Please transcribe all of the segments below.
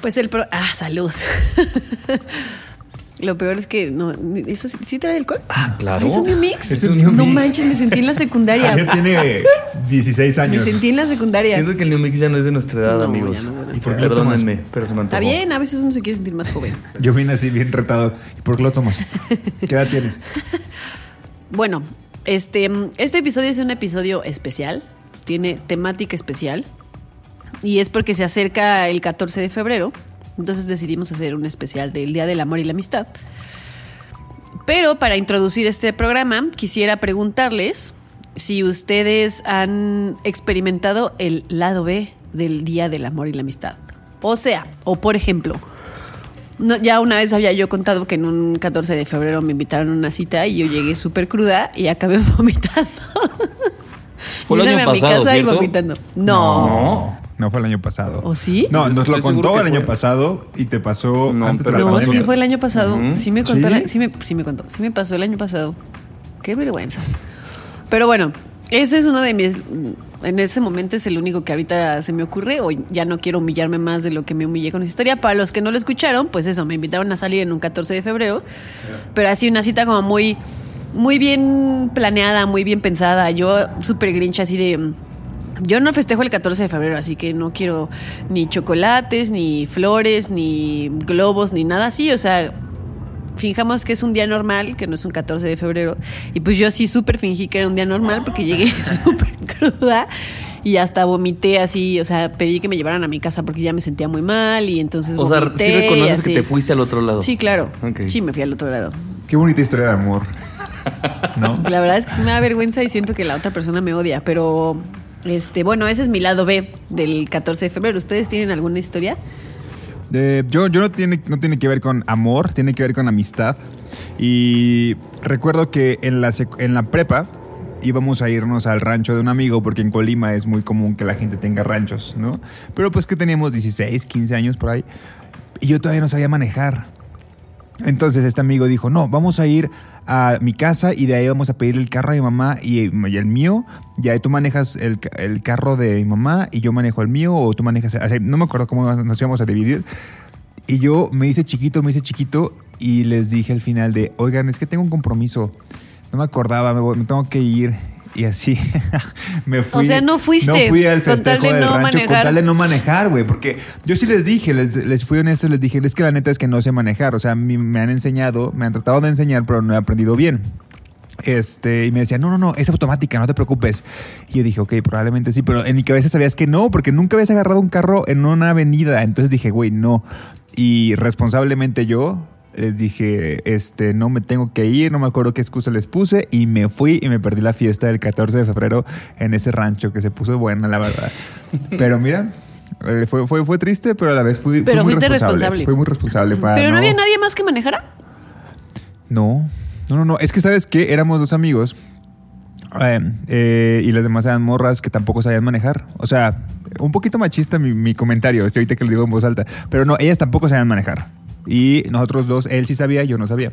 Pues el pro... Ah, salud. Lo peor es que no, ¿eso sí, sí trae alcohol? Ah, claro. ¿Es un new mix? Es un new no mix. manches, me sentí en la secundaria. Javier tiene 16 Me años. sentí en la secundaria. Siento que el New Mix ya no es de nuestra edad, No, amigos. no Y nuestra edad. Perdónenme, pero se me Está antojó. bien, a veces uno se quiere sentir más joven. Yo vine así bien retado. ¿Y por qué lo tomas? ¿Qué edad tienes? Bueno, este, este episodio es un episodio especial. Tiene temática especial. Y es porque se acerca el 14 de febrero. Entonces decidimos hacer un especial del Día del Amor y la Amistad. Pero para introducir este programa, quisiera preguntarles si ustedes han experimentado el lado B del Día del Amor y la Amistad. O sea, o por ejemplo, no, ya una vez había yo contado que en un 14 de febrero me invitaron a una cita y yo llegué súper cruda y acabé vomitando. Fue el año a mi casa y vomitando. No. No. No fue el año pasado. ¿O sí? No, nos lo Estoy contó el año fue. pasado y te pasó No, antes de la pero- No, pandemia. sí fue el año pasado. Sí me contó, ¿Sí? la- sí, me, sí me contó, sí me pasó el año pasado. Qué vergüenza. Pero bueno, ese es uno de mis. En ese momento es el único que ahorita se me ocurre. O ya no quiero humillarme más de lo que me humillé con esa historia. Para los que no lo escucharon, pues eso, me invitaron a salir en un 14 de febrero. Pero así una cita como muy. Muy bien planeada, muy bien pensada. Yo súper grinch así de. Yo no festejo el 14 de febrero, así que no quiero ni chocolates, ni flores, ni globos, ni nada así. O sea, fijamos que es un día normal, que no es un 14 de febrero. Y pues yo sí súper fingí que era un día normal porque llegué súper cruda y hasta vomité así. O sea, pedí que me llevaran a mi casa porque ya me sentía muy mal y entonces O sea, vomité sí reconoces así. que te fuiste al otro lado. Sí, claro. Ok. Sí, me fui al otro lado. Qué bonita historia de amor. ¿No? La verdad es que sí me da vergüenza y siento que la otra persona me odia, pero este, bueno, ese es mi lado B del 14 de febrero. ¿Ustedes tienen alguna historia? Yo yo no, tiene, no tiene que ver con amor, tiene que ver con amistad. Y recuerdo que en la, en la prepa íbamos a irnos al rancho de un amigo, porque en Colima es muy común que la gente tenga ranchos, ¿no? Pero pues que teníamos 16, 15 años por ahí. Y yo todavía no sabía manejar. Entonces este amigo dijo, no, vamos a ir a mi casa y de ahí vamos a pedir el carro a mi mamá y, el mío. Y ahí tú manejas el, el carro de mi mamá y yo manejo el mío o tú manejas... o sea, no me acuerdo cómo nos íbamos a dividir. Y yo me hice chiquito, me hice chiquito y les dije al final de, oigan, es que tengo un compromiso. No me acordaba, me, voy- me tengo que ir. Y así me fui. O sea, no fuiste, No fui al con festejo de del no rancho con manejar. tal de no manejar, güey. Porque yo sí les dije, les, les fui honesto, les dije, es que la neta es que no sé manejar. O sea, mí me han enseñado, me han tratado de enseñar, pero no he aprendido bien. Este, y me decían, no, no, no, es automática, no te preocupes. Y yo dije, ok, probablemente sí, pero en mi cabeza sabías que no, porque nunca habías agarrado un carro en una avenida. Entonces dije, güey, no. Y responsablemente yo les dije, este, no me tengo que ir, no me acuerdo qué excusa les puse, y me fui y me perdí la fiesta del 14 de febrero en ese rancho que se puso buena, la verdad. Pero mira. eh, Fue, fue, fue triste, pero a la vez fui, Pero fui muy fuiste responsable. responsable. Fui muy responsable para Pero no había nadie más que manejara. no, no, no, no. Es que sabes que éramos dos amigos eh, eh, y las demás eran morras que tampoco sabían manejar. O sea, un poquito machista mi, mi comentario, ahorita que lo digo en voz alta. Pero no, ellas tampoco sabían manejar. Y nosotros dos, él sí sabía, yo no sabía.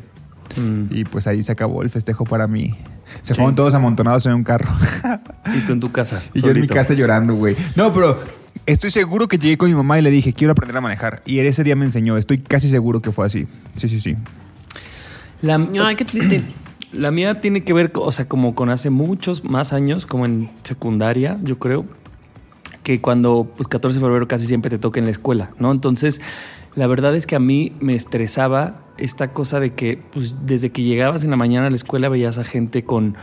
Mm. Y pues ahí se acabó el festejo para mí. Se fueron todos amontonados en un carro. Y tú en tu casa. y yo en mi casa llorando, güey. No, pero estoy seguro que llegué con mi mamá y le dije, quiero aprender a manejar. Y ese día me enseñó. Estoy casi seguro que fue así. Sí, sí, sí. La, Ay, qué triste. La mía tiene que ver, o sea, como con hace muchos más años, como en secundaria, yo creo, que cuando, pues 14 de febrero casi siempre te toca en la escuela, ¿no? Entonces, la verdad es que a mí me estresaba esta cosa de que pues, desde que llegabas en la mañana a la escuela veías a gente con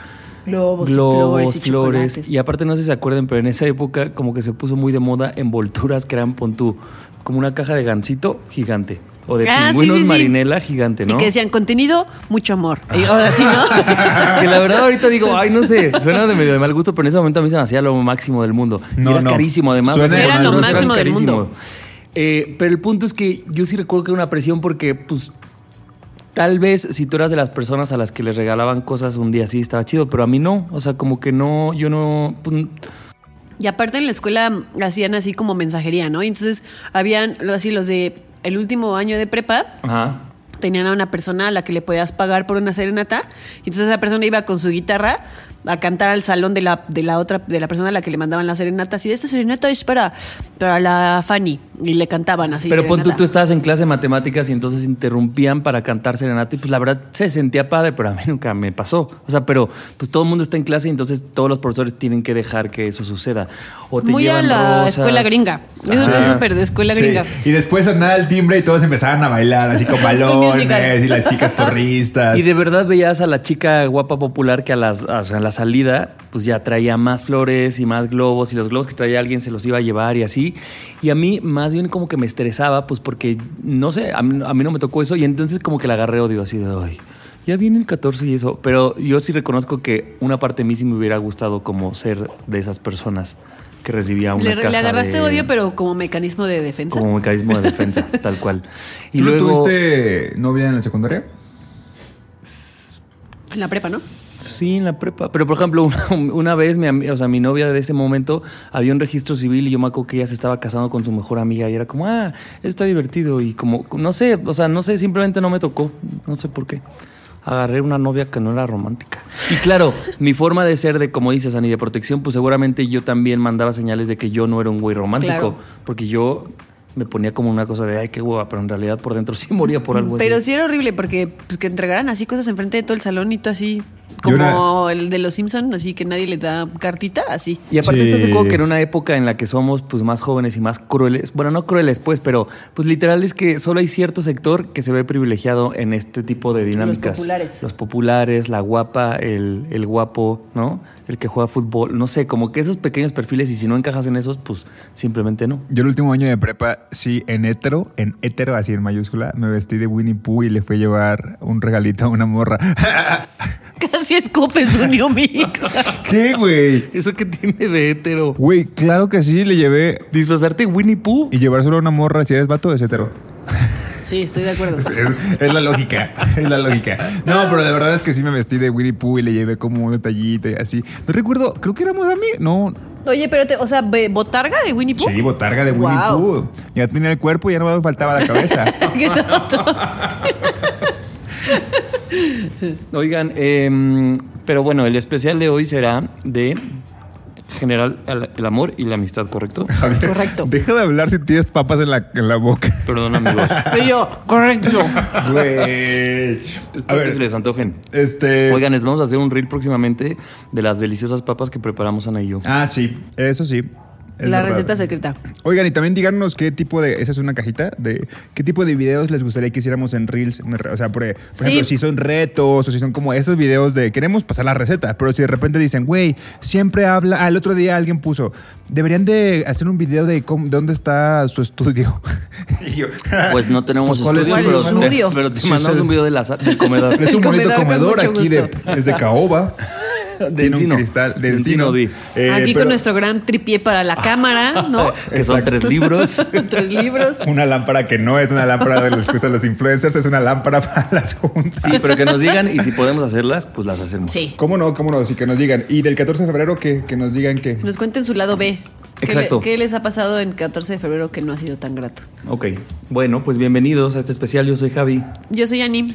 Globos, y globos, flores y flores. Y aparte no sé si se acuerden, pero en esa época como que se puso muy de moda envolturas que eran, pon tú, como una caja de gansito gigante. O de Ah, pingüinos sí, sí. marinela gigante, ¿no? Y que decían contenido, mucho amor. Y ¿no? que la verdad ahorita digo, ay, no sé, suena de medio de mal gusto, pero en ese momento a mí se me hacía lo máximo del mundo. Y era no. carísimo además. Suena Era lo máximo del mundo. Eh, pero el punto es que yo sí recuerdo que era una presión porque, pues, tal vez si tú eras de las personas a las que les regalaban cosas un día sí estaba chido, pero a mí no. O sea, como que no, yo no... pues, Y aparte en la escuela hacían así como mensajería, ¿no? Y entonces habían así los de el último año de prepa, ajá. tenían a una persona a la que le podías pagar por una serenata. Y entonces esa persona iba con su guitarra a cantar al salón de la, de la otra, de la persona a la que le mandaban la serenata. Así de esta serenata es para, para la Fanny. Y le cantaban así. Pero pon tú, tú estabas en clase de matemáticas y entonces interrumpían para cantar serenata y pues la verdad se sentía padre, pero a mí nunca me pasó. O sea, pero pues todo el mundo está en clase y entonces todos los profesores tienen que dejar que eso suceda. O te Muy a la rosas. escuela gringa. Eso es súper de escuela Sí. gringa. Y después sonaba el timbre y todos empezaban a bailar, así con balones y las chicas porristas. Y de verdad veías a la chica guapa popular que a, las, a la salida pues ya traía más flores y más globos y los globos que traía alguien se los iba a llevar y así. Y a mí más bien como que me estresaba pues porque no sé, a mí, a mí no me tocó eso y entonces como que la agarré odio así de ay. Ya viene el 14 y eso, pero yo sí reconozco que una parte de mí sí me hubiera gustado como ser de esas personas que recibía una Le, caja le agarraste de- odio, pero como mecanismo de defensa. como mecanismo de defensa, tal cual. Y ¿Tú no luego tuviste novia en la secundaria? En la prepa, ¿no? Sí, en la prepa. Pero, por ejemplo, una, una vez, mi, o sea, mi novia de ese momento había un registro civil y yo me acuerdo que ella se estaba casando con su mejor amiga y era como, ah, esto está divertido. Y como, no sé, o sea, no sé, simplemente no me tocó. No sé por qué. Agarré una novia que no era romántica. Y claro, mi forma de ser de, como dices, Ani, de protección, pues seguramente yo también mandaba señales de que yo no era un güey romántico. Claro. Porque yo me ponía como una cosa de, ay, qué hueva, pero en realidad por dentro sí moría por algo Pero así. sí era horrible porque pues, que entregaran así cosas enfrente de todo el salón y tú así, como el de los Simpsons, así que nadie le da cartita, así. Y aparte Sí. estás de acuerdo que en una época en la que somos pues más jóvenes y más crueles, bueno, no crueles pues, pero pues literal es que solo hay cierto sector que se ve privilegiado en este tipo de dinámicas. populares. Los populares, la guapa, el, el guapo, ¿no? El que juega fútbol, no sé, como que esos pequeños perfiles y si no encajas en esos, pues simplemente no. Yo el último año de prepa, sí, en hétero, en hétero, así en mayúscula, me vestí de Winnie Pooh y le fui a llevar un regalito a una morra. Casi escupes un New Mix. ¿Qué, güey? ¿Eso qué tiene de hétero? Güey, claro que sí, le llevé. Disfrazarte de Winnie Pooh. Y llevárselo a una morra, si eres vato, es hétero. Sí, estoy de acuerdo. Es, es la lógica, es la lógica. No, pero de verdad es que sí me vestí de Winnie Pooh y le llevé como un detallito y así. No recuerdo, creo que éramos amigos. No, Oye, pero, te, o sea, ¿botarga de Winnie Pooh? sí, botarga de Winnie Wow. Pooh. Ya tenía el cuerpo y ya no me faltaba la cabeza. Qué tonto. Oigan, em, pero bueno, el especial de hoy será de general el el amor y la amistad, ¿correcto? Javier, Correcto. Deja de hablar si tienes papas en la, en la boca. Perdón, amigos. Y yo, correcto. Güey. A Espero que se les antojen. este. Oigan, les vamos a hacer un reel próximamente de las deliciosas papas que preparamos Ana y yo. Ah, sí, eso sí. Es La verdad. receta secreta. Oigan, y también díganos qué tipo de. Esa es una cajita de. ¿Qué tipo de videos les gustaría que hiciéramos en Reels? O sea, por, por Sí. ejemplo, si son retos o si son como esos videos de. Queremos pasar la receta, pero si de repente dicen, güey, siempre habla. Ah, el otro día alguien puso. Deberían de hacer un video de, cómo- de dónde está su estudio. y yo, Pues no tenemos Pues, ¿cuál es estudio, tu pero, te, estudio? pero te Sí, mandamos sí. un video de la, del comedor. Es un El bonito comedor comedor aquí de, es de caoba. De Tiene encino. un cristal de De encino, encino. di. Eh, Aquí pero con nuestro gran tripié para la cámara, ¿no? Que son tres libros. Tres libros. Una lámpara que no es una lámpara de los que usan los influencers, es una lámpara para las juntas. Sí, pero que nos digan y si podemos hacerlas, pues las hacemos. Sí. ¿Cómo no? ¿Cómo no? Sí, que nos digan. Y del 14 de febrero, que, que nos digan que. Nos cuenten su lado B. ¿Qué, Exacto. qué les ha pasado en 14 de febrero que no ha sido tan grato? Ok. Bueno, pues bienvenidos a este especial. Yo soy Javi. Yo soy Ani.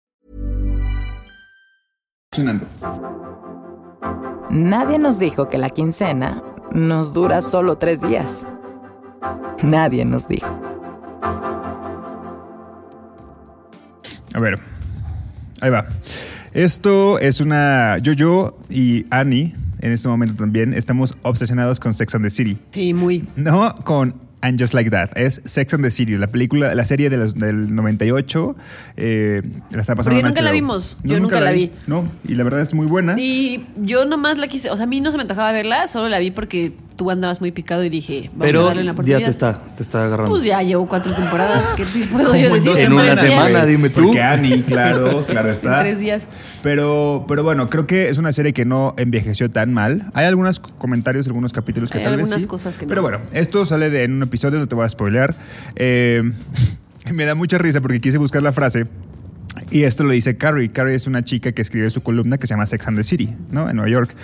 Nadie nos dijo que la quincena nos dura solo tres días. Nadie nos dijo. A ver, ahí va. Esto es una. Yo, yo y Annie, en este momento también, estamos obsesionados con Sex and the City. Sí, muy. No con And Just Like That. Es Sex and the City, la película, la serie de los- del 98. Eh, la está pasando Porque nunca la vimos. Yo nunca la vi. No, y la verdad es muy buena. Y yo nomás la quise, o sea, a mí no se me antojaba verla, solo la vi porque tú andabas muy picado y dije, vamos a Pero darle una ya oportunidad. te está, te está agarrando. Pues ya llevo cuatro temporadas, ¿qué te puedo yo decir? dos En una semana, dime tú. Porque Annie, claro, claro está. En tres días. Pero, pero bueno, creo que es una serie que no envejeció tan mal. Hay algunos comentarios, algunos capítulos que Hay tal vez algunas sí. cosas que no. Pero bueno, esto sale de en un episodio, no te voy a spoilear. Eh, me da mucha risa porque quise buscar la frase. Y esto lo dice Carrie. Carrie es una chica que escribe su columna que se llama Sex and the City, ¿no? En Nueva York.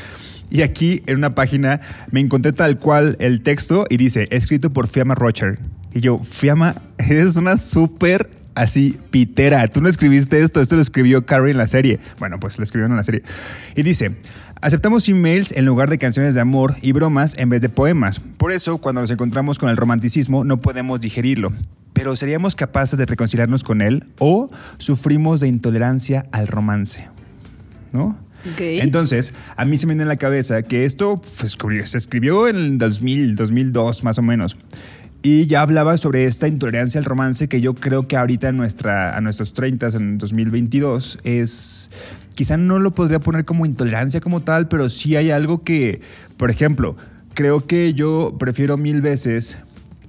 Y aquí en una página me encontré tal cual el texto y dice, escrito por Fiamma Rocher. Y yo, Fiamma, eres una súper así pitera. Tú no escribiste esto, esto lo escribió Carrie en la serie. Bueno, pues lo escribieron en la serie. Y dice, aceptamos emails en lugar de canciones de amor y bromas en vez de poemas. Por eso, cuando nos encontramos con el romanticismo, no podemos digerirlo. Pero seríamos capaces de reconciliarnos con él o sufrimos de intolerancia al romance. ¿No? Entonces, a mí se me viene en la cabeza que esto pues, se escribió en el 2000, 2002 más o menos. Y ya hablaba sobre esta intolerancia al romance que yo creo que ahorita en nuestra, a nuestros 30, en 2022, es... Quizá no lo podría poner como intolerancia como tal, pero sí hay algo que, por ejemplo, creo que yo prefiero mil veces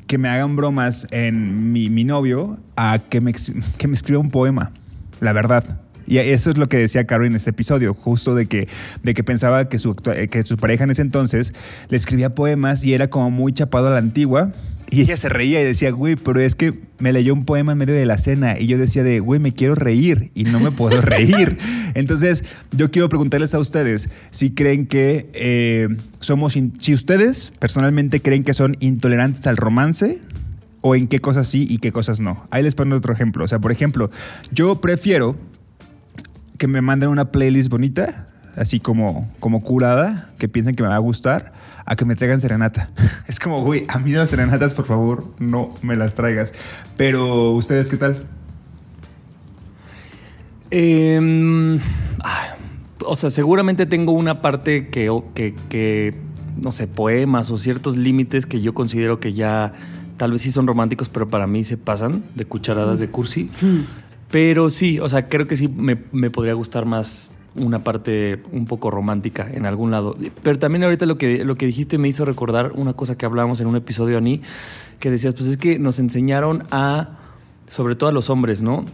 que me hagan bromas en mi, mi novio a que me, que me escriba un poema, la verdad. Y eso es lo que decía Carrie en este episodio, justo de que, de que pensaba que su, que su pareja en ese entonces le escribía poemas y era como muy chapado a la antigua. Y ella se reía y decía, güey, pero es que me leyó un poema en medio de la cena. Y yo decía de, güey, me quiero reír y no me puedo reír. Entonces, yo quiero preguntarles a ustedes si creen que eh, somos, si ustedes personalmente creen que son intolerantes al romance o en qué cosas sí y qué cosas no. Ahí les pongo otro ejemplo. O sea, por ejemplo, yo prefiero que me manden una playlist bonita, así como, como curada, que piensen que me va a gustar, a que me traigan serenata. Es como, güey, a mí las serenatas, por favor, no me las traigas. Pero, ¿ustedes qué tal? Em, ah, o sea, seguramente tengo una parte que, que, que, no sé, poemas o ciertos límites que yo considero que ya tal vez sí son románticos, pero para mí se pasan de cucharadas de cursi. Pero sí, o sea, creo que sí me, me podría gustar más una parte un poco romántica en algún lado. Pero también ahorita lo que, lo que dijiste me hizo recordar una cosa que hablábamos en un episodio, Ani, que decías, pues es que nos enseñaron a, sobre todo a los hombres, ¿no?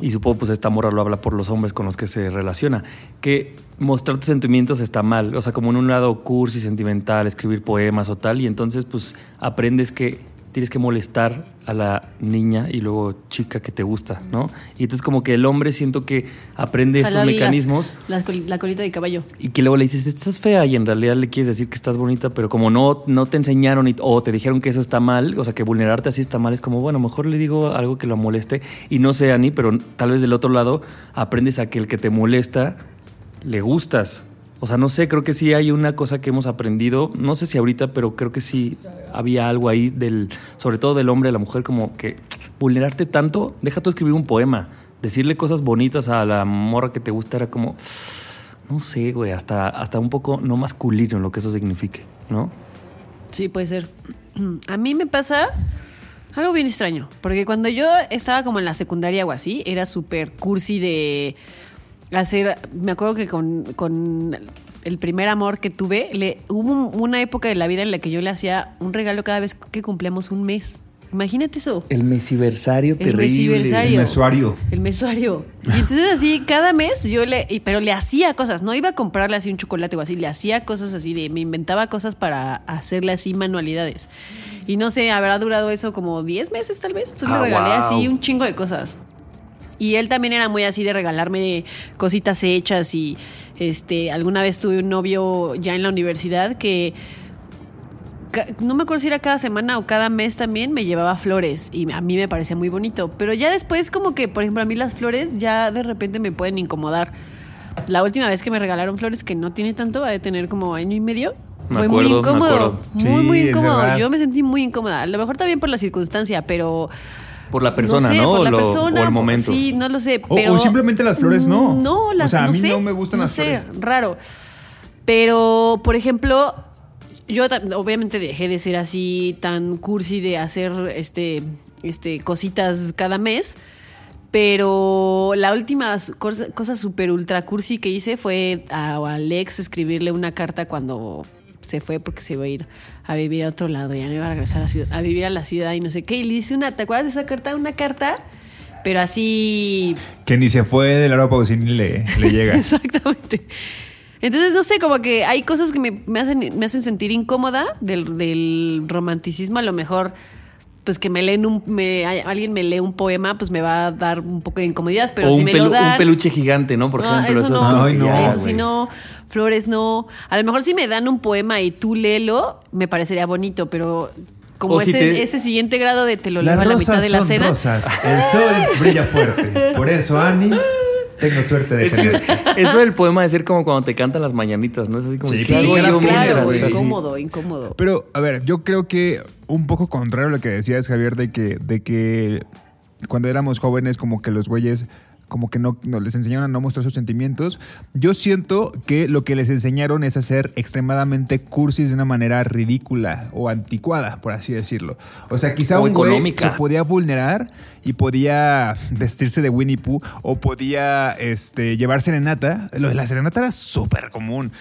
Y supongo pues esta morra lo habla por los hombres con los que se relaciona, que mostrar tus sentimientos está mal, o sea, como en un lado cursi, sentimental, escribir poemas o tal, y entonces pues aprendes que tienes que molestar a la niña y luego chica que te gusta, ¿no? Y entonces como que el hombre siento que aprende estos las- mecanismos las la colita de caballo. y que luego le dices, estás fea y en realidad le quieres decir que estás bonita, pero como no, no te enseñaron y- o te dijeron que eso está mal, o sea, que vulnerarte así está mal, es como, bueno, mejor le digo algo que lo moleste y no sé, Ani, pero tal vez del otro lado aprendes a que el que te molesta le gustas. O sea, no sé, creo que sí hay una cosa que hemos aprendido, no sé si ahorita, pero creo que sí había algo ahí del, sobre todo del hombre a la mujer, como que vulnerarte tanto, deja tú escribir un poema, decirle cosas bonitas a la morra que te gusta era como, no sé, güey, hasta, hasta un poco no masculino lo que eso signifique, ¿no? Sí, puede ser. A mí me pasa algo bien extraño, porque cuando yo estaba como en la secundaria o así, era súper cursi de hacer, me acuerdo que con, con el primer amor que tuve, le, hubo un- una época de la vida en la que yo le hacía un regalo cada vez que cumplíamos un mes. Imagínate eso. El mesiversario El mesiversario. El mesuario. El mesuario. Y entonces así, cada mes yo le, y- pero le hacía cosas, no iba a comprarle así un chocolate o así, le hacía cosas así, de, me inventaba cosas para hacerle así manualidades. Y no sé, habrá durado eso como 10 meses tal vez. Entonces Ah, le regalé wow. así un chingo de cosas. Y él también era muy así de regalarme cositas hechas y este alguna vez tuve un novio ya en la universidad que no me acuerdo si era cada semana o cada mes también, me llevaba flores y a mí me parecía muy bonito. Pero ya después como que, por ejemplo, a mí las flores ya de repente me pueden incomodar. La última vez que me regalaron flores, que no tiene tanto, va a tener como año y medio, Me fue acuerdo, muy incómodo. Muy, Sí, muy incómodo. Yo me sentí muy incómoda. A lo mejor también por la circunstancia, pero... Por la persona, sé, ¿no? Por la Lo- persona. o el momento. Sí, no lo sé. O- Pero, o simplemente las flores no. No, las O sea, a no mí sé, no me gustan las sé, flores. Raro. Pero, por ejemplo, yo obviamente dejé de ser así tan cursi de hacer este, este cositas cada mes. Pero la última cosa, super ultra cursi que hice fue a Alex escribirle una carta cuando se fue porque se iba a ir a vivir a otro lado, ya no iba a regresar a, la ciudad, a vivir a la ciudad y no sé qué. Y le hice una, ¿te acuerdas de esa carta? Una carta, pero así Que ni se fue de Laura Pausini le, le llega. Exactamente. Entonces, no sé, como que hay cosas que me, me hacen, me hacen sentir incómoda del, del romanticismo. A lo mejor, pues que me leen un, me, alguien me lee un poema, pues me va a dar un poco de incomodidad. Pero o si un, me pelu- lo dan. un peluche gigante, ¿no? Por No, ejemplo, eso eso es no, Ay, no, eso sí no, flores no. A lo mejor si me dan un poema y tú léelo, me parecería bonito, pero como si ese, te- ese siguiente grado de te lo leo a la mitad de la cena. rosas, el sol brilla fuerte. Por eso, Ani, tengo suerte de Es que eso del poema de ser como cuando te cantan las mañanitas, ¿no? Es así como Sí, si poema, claro, incómodo, incómodo. Pero, a ver, yo creo que un poco contrario a lo que decías, Javier, de que, de que cuando éramos jóvenes, como que los güeyes como que no, no les enseñaron a no mostrar sus sentimientos. Yo siento que lo que les enseñaron es a ser extremadamente cursis de una manera ridícula o anticuada, por así decirlo. O sea, quizá O un güey económica. se podía vulnerar y podía vestirse de Winnie Pooh o podía este, llevar serenata. Lo de la serenata era súper común.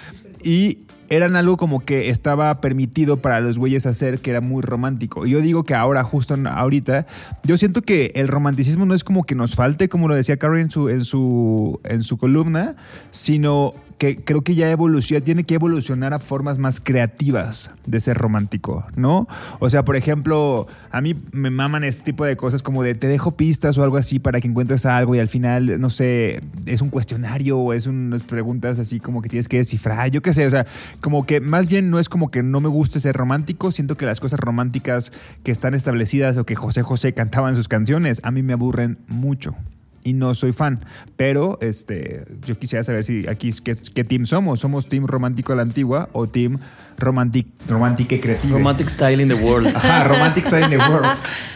Y eran algo como que estaba permitido para los güeyes hacer, que era muy romántico. Y yo digo que ahora, justo ahorita, yo siento que el romanticismo no es como que nos falte, como lo decía Carrie en su, en su, en su columna, sino que creo que ya evoluciona, tiene que evolucionar a formas más creativas de ser romántico, ¿no? O sea, por ejemplo, a mí me maman este tipo de cosas como de te dejo pistas o algo así para que encuentres algo y al final, no sé, es un cuestionario o es unas preguntas así como que tienes que descifrar, yo qué sé, o sea, como que más bien no es como que no me guste ser romántico, siento que las cosas románticas que están establecidas o que José José cantaba en sus canciones, a mí me aburren mucho y no soy fan. Pero este, yo quisiera saber si aquí qué, qué team somos. ¿Somos team romántico a la antigua o team romantic, romántica y creativa? Romantic style in the world. Ajá, romantic side in the world.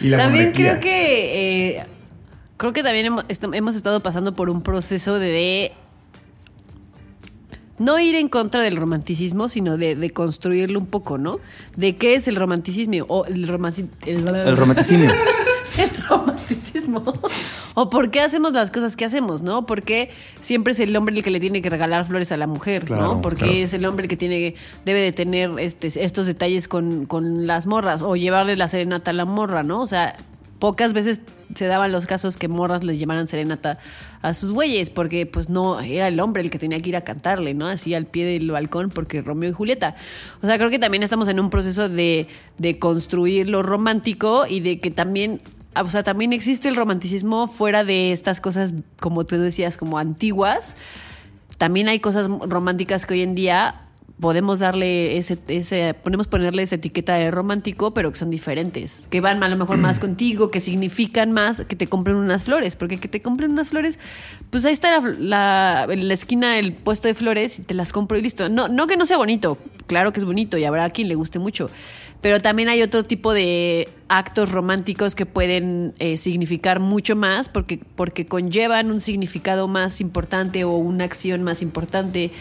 Y la también monarquía. creo que eh, creo que también hemos, est- hemos estado pasando por un proceso de, de no ir en contra del romanticismo, sino de, de construirlo un poco, ¿no? De qué es el romanticismo o el, romanci- el, El romanticismo. el romanticismo. O por qué hacemos las cosas que hacemos, ¿no? Porque siempre es el hombre el que le tiene que regalar flores a la mujer, Claro, ¿no? Porque claro. es el hombre el que tiene, debe de tener este, estos detalles con, con las morras o llevarle la serenata a la morra, ¿no? O sea, pocas veces se daban los casos que morras le llevaran serenata a sus güeyes, porque pues no, era el hombre el que tenía que ir a cantarle, ¿no? Así al pie del balcón, porque Romeo y Julieta. O sea, creo que también estamos en un proceso de, de construir lo romántico y de que también o sea, también existe el romanticismo fuera de estas cosas, como tú decías, como antiguas. También hay cosas románticas que hoy en día podemos darle ese, ese, podemos ponerle esa etiqueta de romántico, pero que son diferentes, que van a lo mejor más contigo, que significan más que te compren unas flores, porque que te compren unas flores, pues ahí está la, la- en la esquina el puesto de flores y te las compro y listo. No, no que no sea bonito, claro que es bonito y habrá a quien le guste mucho, pero también hay otro tipo de actos románticos que pueden eh, significar mucho más porque, porque conllevan un significado más importante o una acción más importante,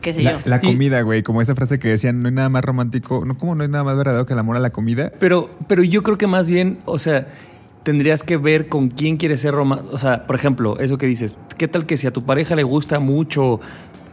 qué sé La, yo. la comida, güey, como esa frase que decían, no hay nada más romántico, no como no hay nada más verdadero que el amor a la comida. Pero, pero yo creo que más bien, o sea, tendrías que ver con quién quieres ser romántico. O sea, por ejemplo, eso que dices, ¿qué tal que si a tu pareja le gusta mucho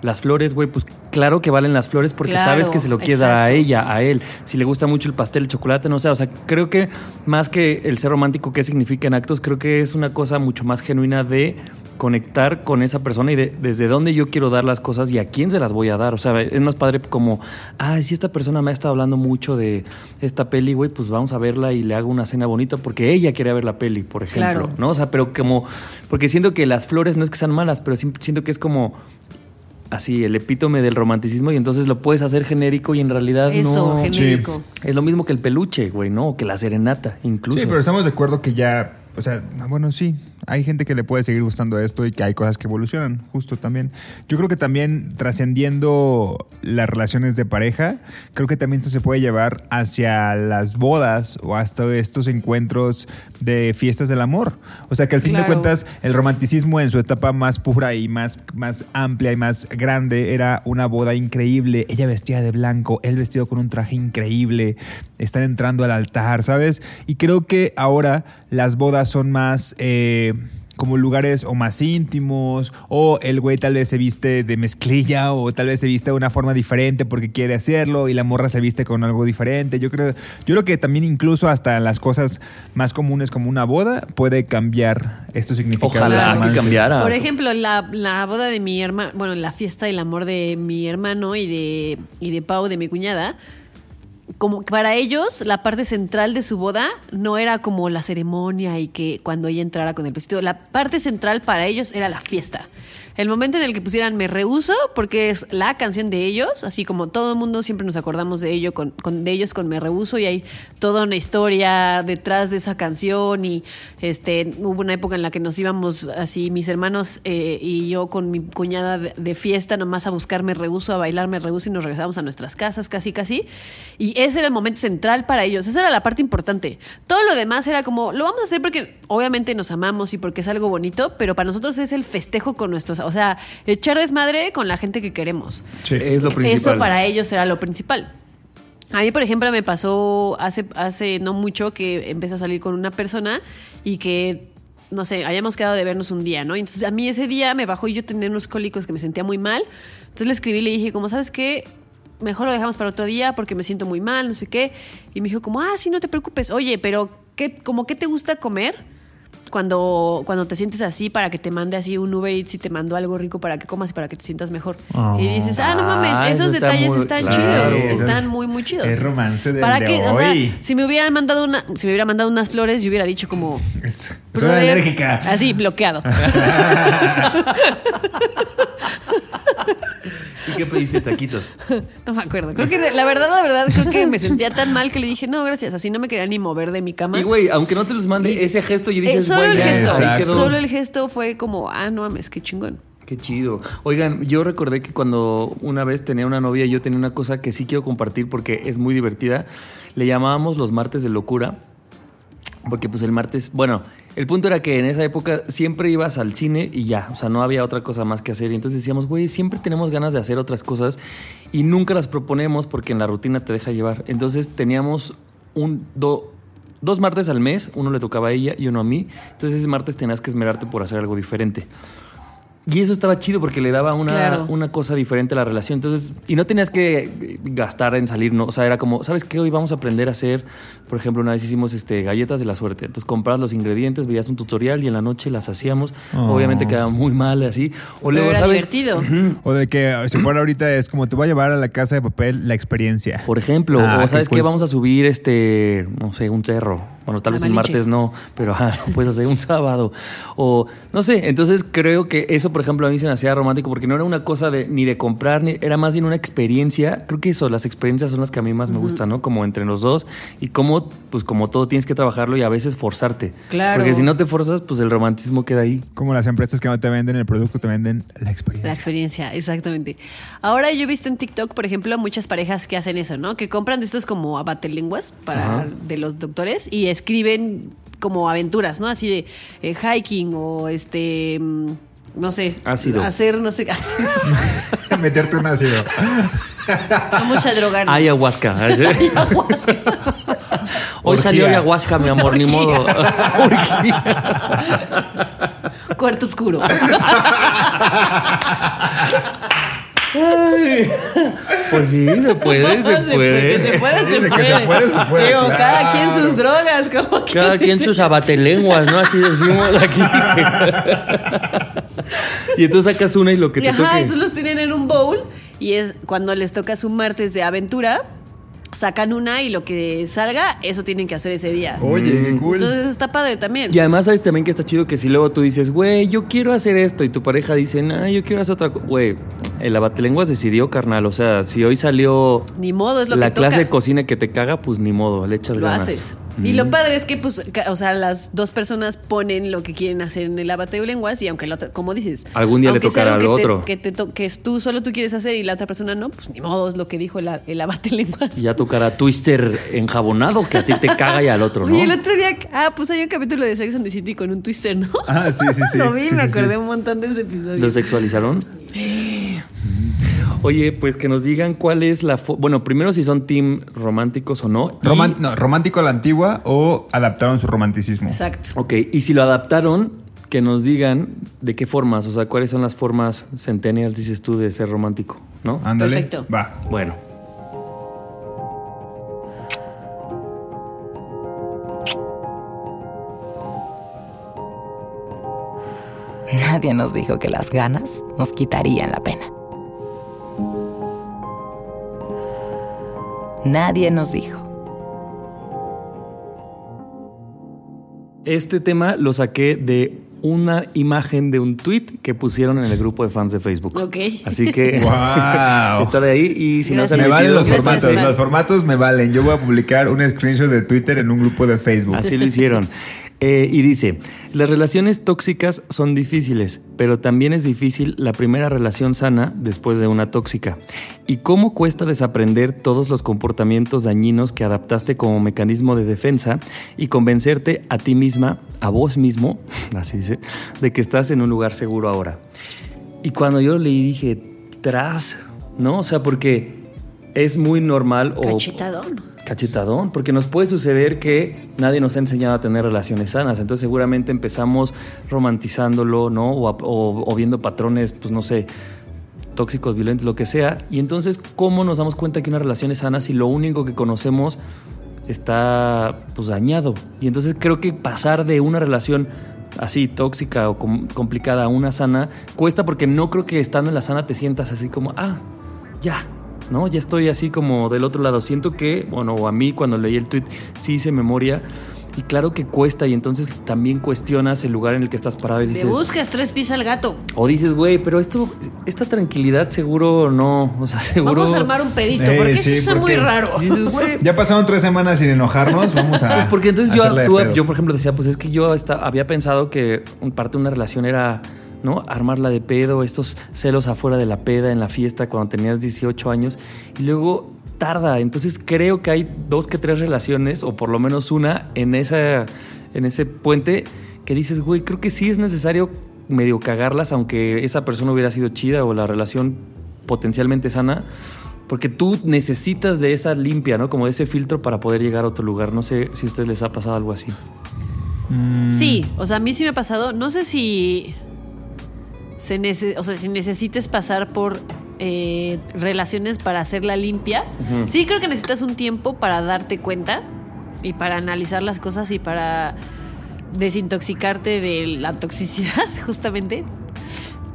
las flores, güey? Pues claro que valen las flores porque Claro, sabes que se lo quieres dar a ella, a él. Si le gusta mucho el pastel, el chocolate, no sé. O sea, creo que más que el ser romántico, ¿qué significa en actos? Creo que es una cosa mucho más genuina de conectar con esa persona y de desde dónde yo quiero dar las cosas y a quién se las voy a dar. O sea, es más padre como, ay, si esta persona me ha estado hablando mucho de esta peli, güey, pues vamos a verla y le hago una cena bonita porque ella quiere ver la peli, por ejemplo, Claro. ¿no? O sea, pero como, porque siento que las flores no es que sean malas, pero siento que es como así el epítome del romanticismo y entonces lo puedes hacer genérico y en realidad Eso, no. genérico. Es lo mismo que el peluche, güey, ¿no? O que la serenata, incluso. Sí, pero estamos de acuerdo que ya, o sea, bueno, sí, hay gente que le puede seguir gustando esto y que hay cosas que evolucionan, justo también. Yo creo que también trascendiendo las relaciones de pareja, creo que también esto se puede llevar hacia las bodas o hasta estos encuentros de fiestas del amor. O sea, que al fin de cuentas el romanticismo en su etapa más pura y más, más amplia y más grande era una boda increíble. Ella vestida de blanco, él vestido con un traje increíble, están entrando al altar, ¿sabes? Y creo que ahora las bodas son más... eh, como lugares o más íntimos, o el güey tal vez se viste de mezclilla, o tal vez se viste de una forma diferente porque quiere hacerlo, y la morra se viste con algo diferente. Yo creo, yo creo que también incluso hasta las cosas más comunes como una boda puede cambiar estos significados. Ojalá que cambiara. Por ejemplo, la, la boda de mi hermano, bueno, la fiesta del amor de mi hermano y de, y de Pau, de mi cuñada, como para ellos la parte central de su boda no era como la ceremonia y que cuando ella entrara con el vestido, la parte central para ellos era la fiesta. El momento en el que pusieran Me Rehuso, porque es la canción de ellos, así como todo el mundo siempre nos acordamos de, ello con, de ellos con Me Rehuso y hay toda una historia detrás de esa canción y este hubo una época en la que nos íbamos así, mis hermanos eh, y yo con mi cuñada de, fiesta nomás a buscar Me Rehuso, a bailar Me Rehuso y nos regresamos a nuestras casas casi casi. Y ese era el momento central para ellos, esa era la parte importante. Todo lo demás era como, lo vamos a hacer porque obviamente nos amamos y porque es algo bonito, pero para nosotros es el festejo con nuestros, o sea, echar desmadre con la gente que queremos. Sí. Es lo principal. Eso para ellos era lo principal. A mí, por ejemplo, me pasó hace, hace no mucho que empecé a salir con una persona y que, no sé, habíamos quedado de vernos un día, ¿no? Entonces a mí ese día me bajó y yo tenía unos cólicos que me sentía muy mal. Entonces le escribí y le dije, como, ¿sabes qué? Mejor lo dejamos para otro día porque me siento muy mal, no sé qué. Y me dijo, como, ah, sí, no te preocupes. Oye, pero, ¿qué, como, ¿qué te gusta comer? Cuando, cuando te sientes así para que te mande así un Uber Eats y te mandó algo rico para que comas y para que te sientas mejor. Y dices, ah, no mames, Ah, eso esos está detalles muy- están claro. chidos, están muy, muy chidos. Es romance del ¿Para de qué? O sea, si me hubieran mandado una, si me hubiera mandado unas flores, yo hubiera dicho como Es, "Brother", alérgica. Así, bloqueado. ¿Y qué pediste, taquitos? No me acuerdo. Creo que la verdad, la verdad, creo que me sentía tan mal que le dije, no, gracias. Así no me quería ni mover de mi cama. Y güey, aunque no te los mande, ese gesto y Eh, dices, solo güey, el gesto. quedó. Solo el gesto fue como, ah, no mames, qué chingón. Qué chido. Oigan, yo recordé que cuando una vez tenía una novia, yo tenía una cosa que sí quiero compartir porque es muy divertida. Le llamábamos los martes de locura. Porque pues el martes, bueno, el punto era que en esa época siempre ibas al cine y ya, o sea, no había otra cosa más que hacer. Y entonces decíamos, güey, siempre tenemos ganas de hacer otras cosas y nunca las proponemos porque en la rutina te deja llevar. Entonces teníamos un, do- dos martes al mes, uno le tocaba a ella y uno a mí. Entonces ese martes tenías que esmerarte por hacer algo diferente. Y eso estaba chido porque le daba una, Claro. una cosa diferente a la relación. Entonces, y no tenías que gastar en salir, ¿no? O sea, era como, ¿sabes qué? Hoy vamos a aprender a hacer, por ejemplo, una vez hicimos este, galletas de la suerte. Entonces, comprabas los ingredientes, veías un tutorial y en la noche las hacíamos. Oh. Obviamente quedaba muy mal así. O Pero luego, era ¿sabes? divertido. O de que si fuera ahorita es como te voy a llevar a la casa de papel la experiencia. Por ejemplo, Ah, o qué sabes cool. qué, vamos a subir este, no sé, un cerro. Bueno, tal La vez el martes no, pero ajá, lo puedes hacer un sábado. O no sé, entonces creo que eso, por ejemplo, a mí se me hacía romántico porque no era una cosa de ni de comprar, ni, era más bien una experiencia. Creo que eso, las experiencias son las que a mí más me gustan, ¿no? Como entre los dos y cómo, pues como todo tienes que trabajarlo y a veces forzarte. Claro. Porque si no te forzas, pues el romantismo queda ahí. Como las empresas que no te venden el producto, te venden la experiencia. La experiencia, exactamente. Ahora yo he visto en TikTok, por ejemplo, muchas parejas que hacen eso, ¿no? Que compran de estos como abatelenguas para de los doctores y escriben como aventuras, ¿no? Así de eh, hiking o este mm, no sé, Ácido. hacer no sé, ácido. Meterte un ácido. vamos a drogar. Ayahuasca. Ayahuasca. Hoy salió ayahuasca, mi amor, ni modo. Cuarto oscuro. Pues sí, se puede, se puede. Se puede, Sí, se de que puede. se puede, se puede, Digo, cada quien sus drogas, como que Cada quien dice. sus abatelenguas, ¿no? Así decimos aquí. y entonces sacas una y lo que Y te ajá, toque. entonces los tienen en un bowl y es cuando les toca su martes de aventura, sacan una y lo que salga, eso tienen que hacer ese día. Oye, qué cool. Entonces eso está padre también. Y además sabes también que está chido que si luego tú dices, güey, yo quiero hacer esto y tu pareja dice, no, yo quiero hacer otra cosa, güey, el abatelenguas decidió, carnal. O sea, si hoy salió Ni modo, es lo la que clase toca. de cocina que te caga, pues ni modo, le echas lo ganas. haces. Y lo padre es que, pues, ca- o sea, las dos personas ponen lo que quieren hacer en el abateo de lenguas y aunque la otra, como dices, Algún día le tocará al que te- otro. que, te to- que es tú solo tú quieres hacer y la otra persona no, pues ni modo, es lo que dijo el, el abate lenguas. Y Ya tocará twister enjabonado que a ti te caga y al otro, ¿no? Oye, el otro día, ah, pues hay un capítulo de Sex and the City con un twister, ¿no? Ah, sí, sí, sí. Lo vi, Sí, me sí, acordé sí. un montón de ese episodio. ¿Lo sexualizaron? Oye, pues que nos digan cuál es la... Bueno, primero si son team románticos o no. y- Roman- no, ¿Romántico a la antigua o adaptaron su romanticismo? Exacto. Ok, y si lo adaptaron, que nos digan de qué formas, o sea, cuáles son las formas centennials, dices tú, de ser romántico, ¿no? Ándale. Perfecto. Va. Bueno. Nadie nos dijo que las ganas nos quitarían la pena. Nadie nos dijo. Este tema lo saqué de una imagen de un tweet que pusieron en el grupo de fans de Facebook. Ok. Así que Wow. está de ahí y si no se. Me valen los Gracias, formatos, los formatos me valen. Yo voy a publicar un screenshot de Twitter en un grupo de Facebook. Así lo hicieron. Eh, y dice, las relaciones tóxicas son difíciles, pero también es difícil la primera relación sana después de una tóxica. ¿Y cómo cuesta desaprender todos los comportamientos dañinos que adaptaste como mecanismo de defensa y convencerte a ti misma, a vos mismo, así dice, de que estás en un lugar seguro ahora? Y cuando yo leí dije, tras, ¿no? O sea, porque es muy normal o Cachetadón. porque nos puede suceder que nadie nos ha enseñado a tener relaciones sanas, entonces seguramente empezamos romantizándolo, ¿no? O, viendo patrones, pues no sé, tóxicos, violentos, lo que sea, y entonces, ¿cómo nos damos cuenta que una relación es sana si lo único que conocemos está, pues, dañado? Y entonces creo que pasar de una relación así tóxica o com- complicada a una sana cuesta porque no creo que estando en la sana te sientas así como, ah, ya, ¿no? Ya estoy así como del otro lado. Siento que, bueno, a mí cuando leí el tweet sí hice memoria y claro que cuesta y entonces también cuestionas el lugar en el que estás parado y Te dices... buscas tres pies al gato. O dices, güey, pero esto, esta tranquilidad seguro no, o sea, seguro... Vamos a armar un pedito, Eh, porque sí, eso es muy porque- raro. Dices, güey... Ya pasaron tres semanas sin enojarnos. Vamos a. Pues porque entonces yo, tú- yo, por ejemplo, decía, pues es que yo esta- había pensado que parte de una relación era, ¿no? Armarla de pedo, estos celos afuera de la peda en la fiesta cuando tenías 18 años y luego tarda. Entonces creo que hay dos que tres relaciones, o por lo menos una, en, esa, en ese puente que dices, güey, creo que sí es necesario medio cagarlas, aunque esa persona hubiera sido chida o la relación potencialmente sana. Porque tú necesitas de esa limpia, ¿no? Como de ese filtro para poder llegar a otro lugar. No sé si a ustedes les ha pasado algo así. Sí, o sea, a mí sí me ha pasado. No sé si. Se nece- o sea, si necesites pasar por eh, relaciones para hacerla limpia. Sí, creo que necesitas un tiempo para darte cuenta y para analizar las cosas y para desintoxicarte de la toxicidad, justamente.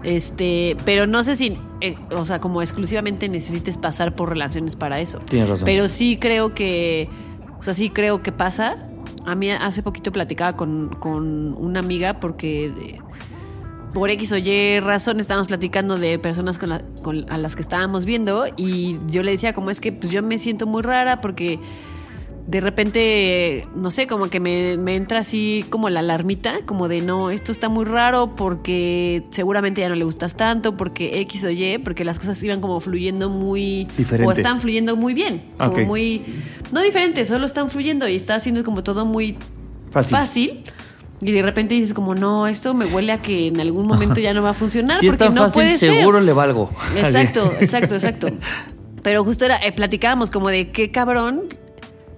Este, pero no sé si, eh, o sea, como exclusivamente necesites pasar por relaciones para eso. Tienes razón. Pero sí creo que, o sea, sí creo que pasa. A mí hace poquito platicaba con, con una amiga porque eh, por X o Y razón estábamos platicando de personas con la- con- a las que estábamos viendo y yo le decía como es que pues yo me siento muy rara porque de repente, no sé, como que me, me entra así como la alarmita, como de no, esto está muy raro porque seguramente ya no le gustas tanto, porque X o Y, porque las cosas iban como fluyendo muy... Diferente. O están fluyendo muy bien, como Ok. muy... No diferente, solo están fluyendo y está haciendo como todo muy Fácil. fácil. Y de repente dices como, no, esto me huele a que en algún momento ya no va a funcionar. Si es porque tan no fácil, puede ser. seguro le valgo. Exacto, exacto, exacto. Pero justo era, eh, platicábamos como de qué cabrón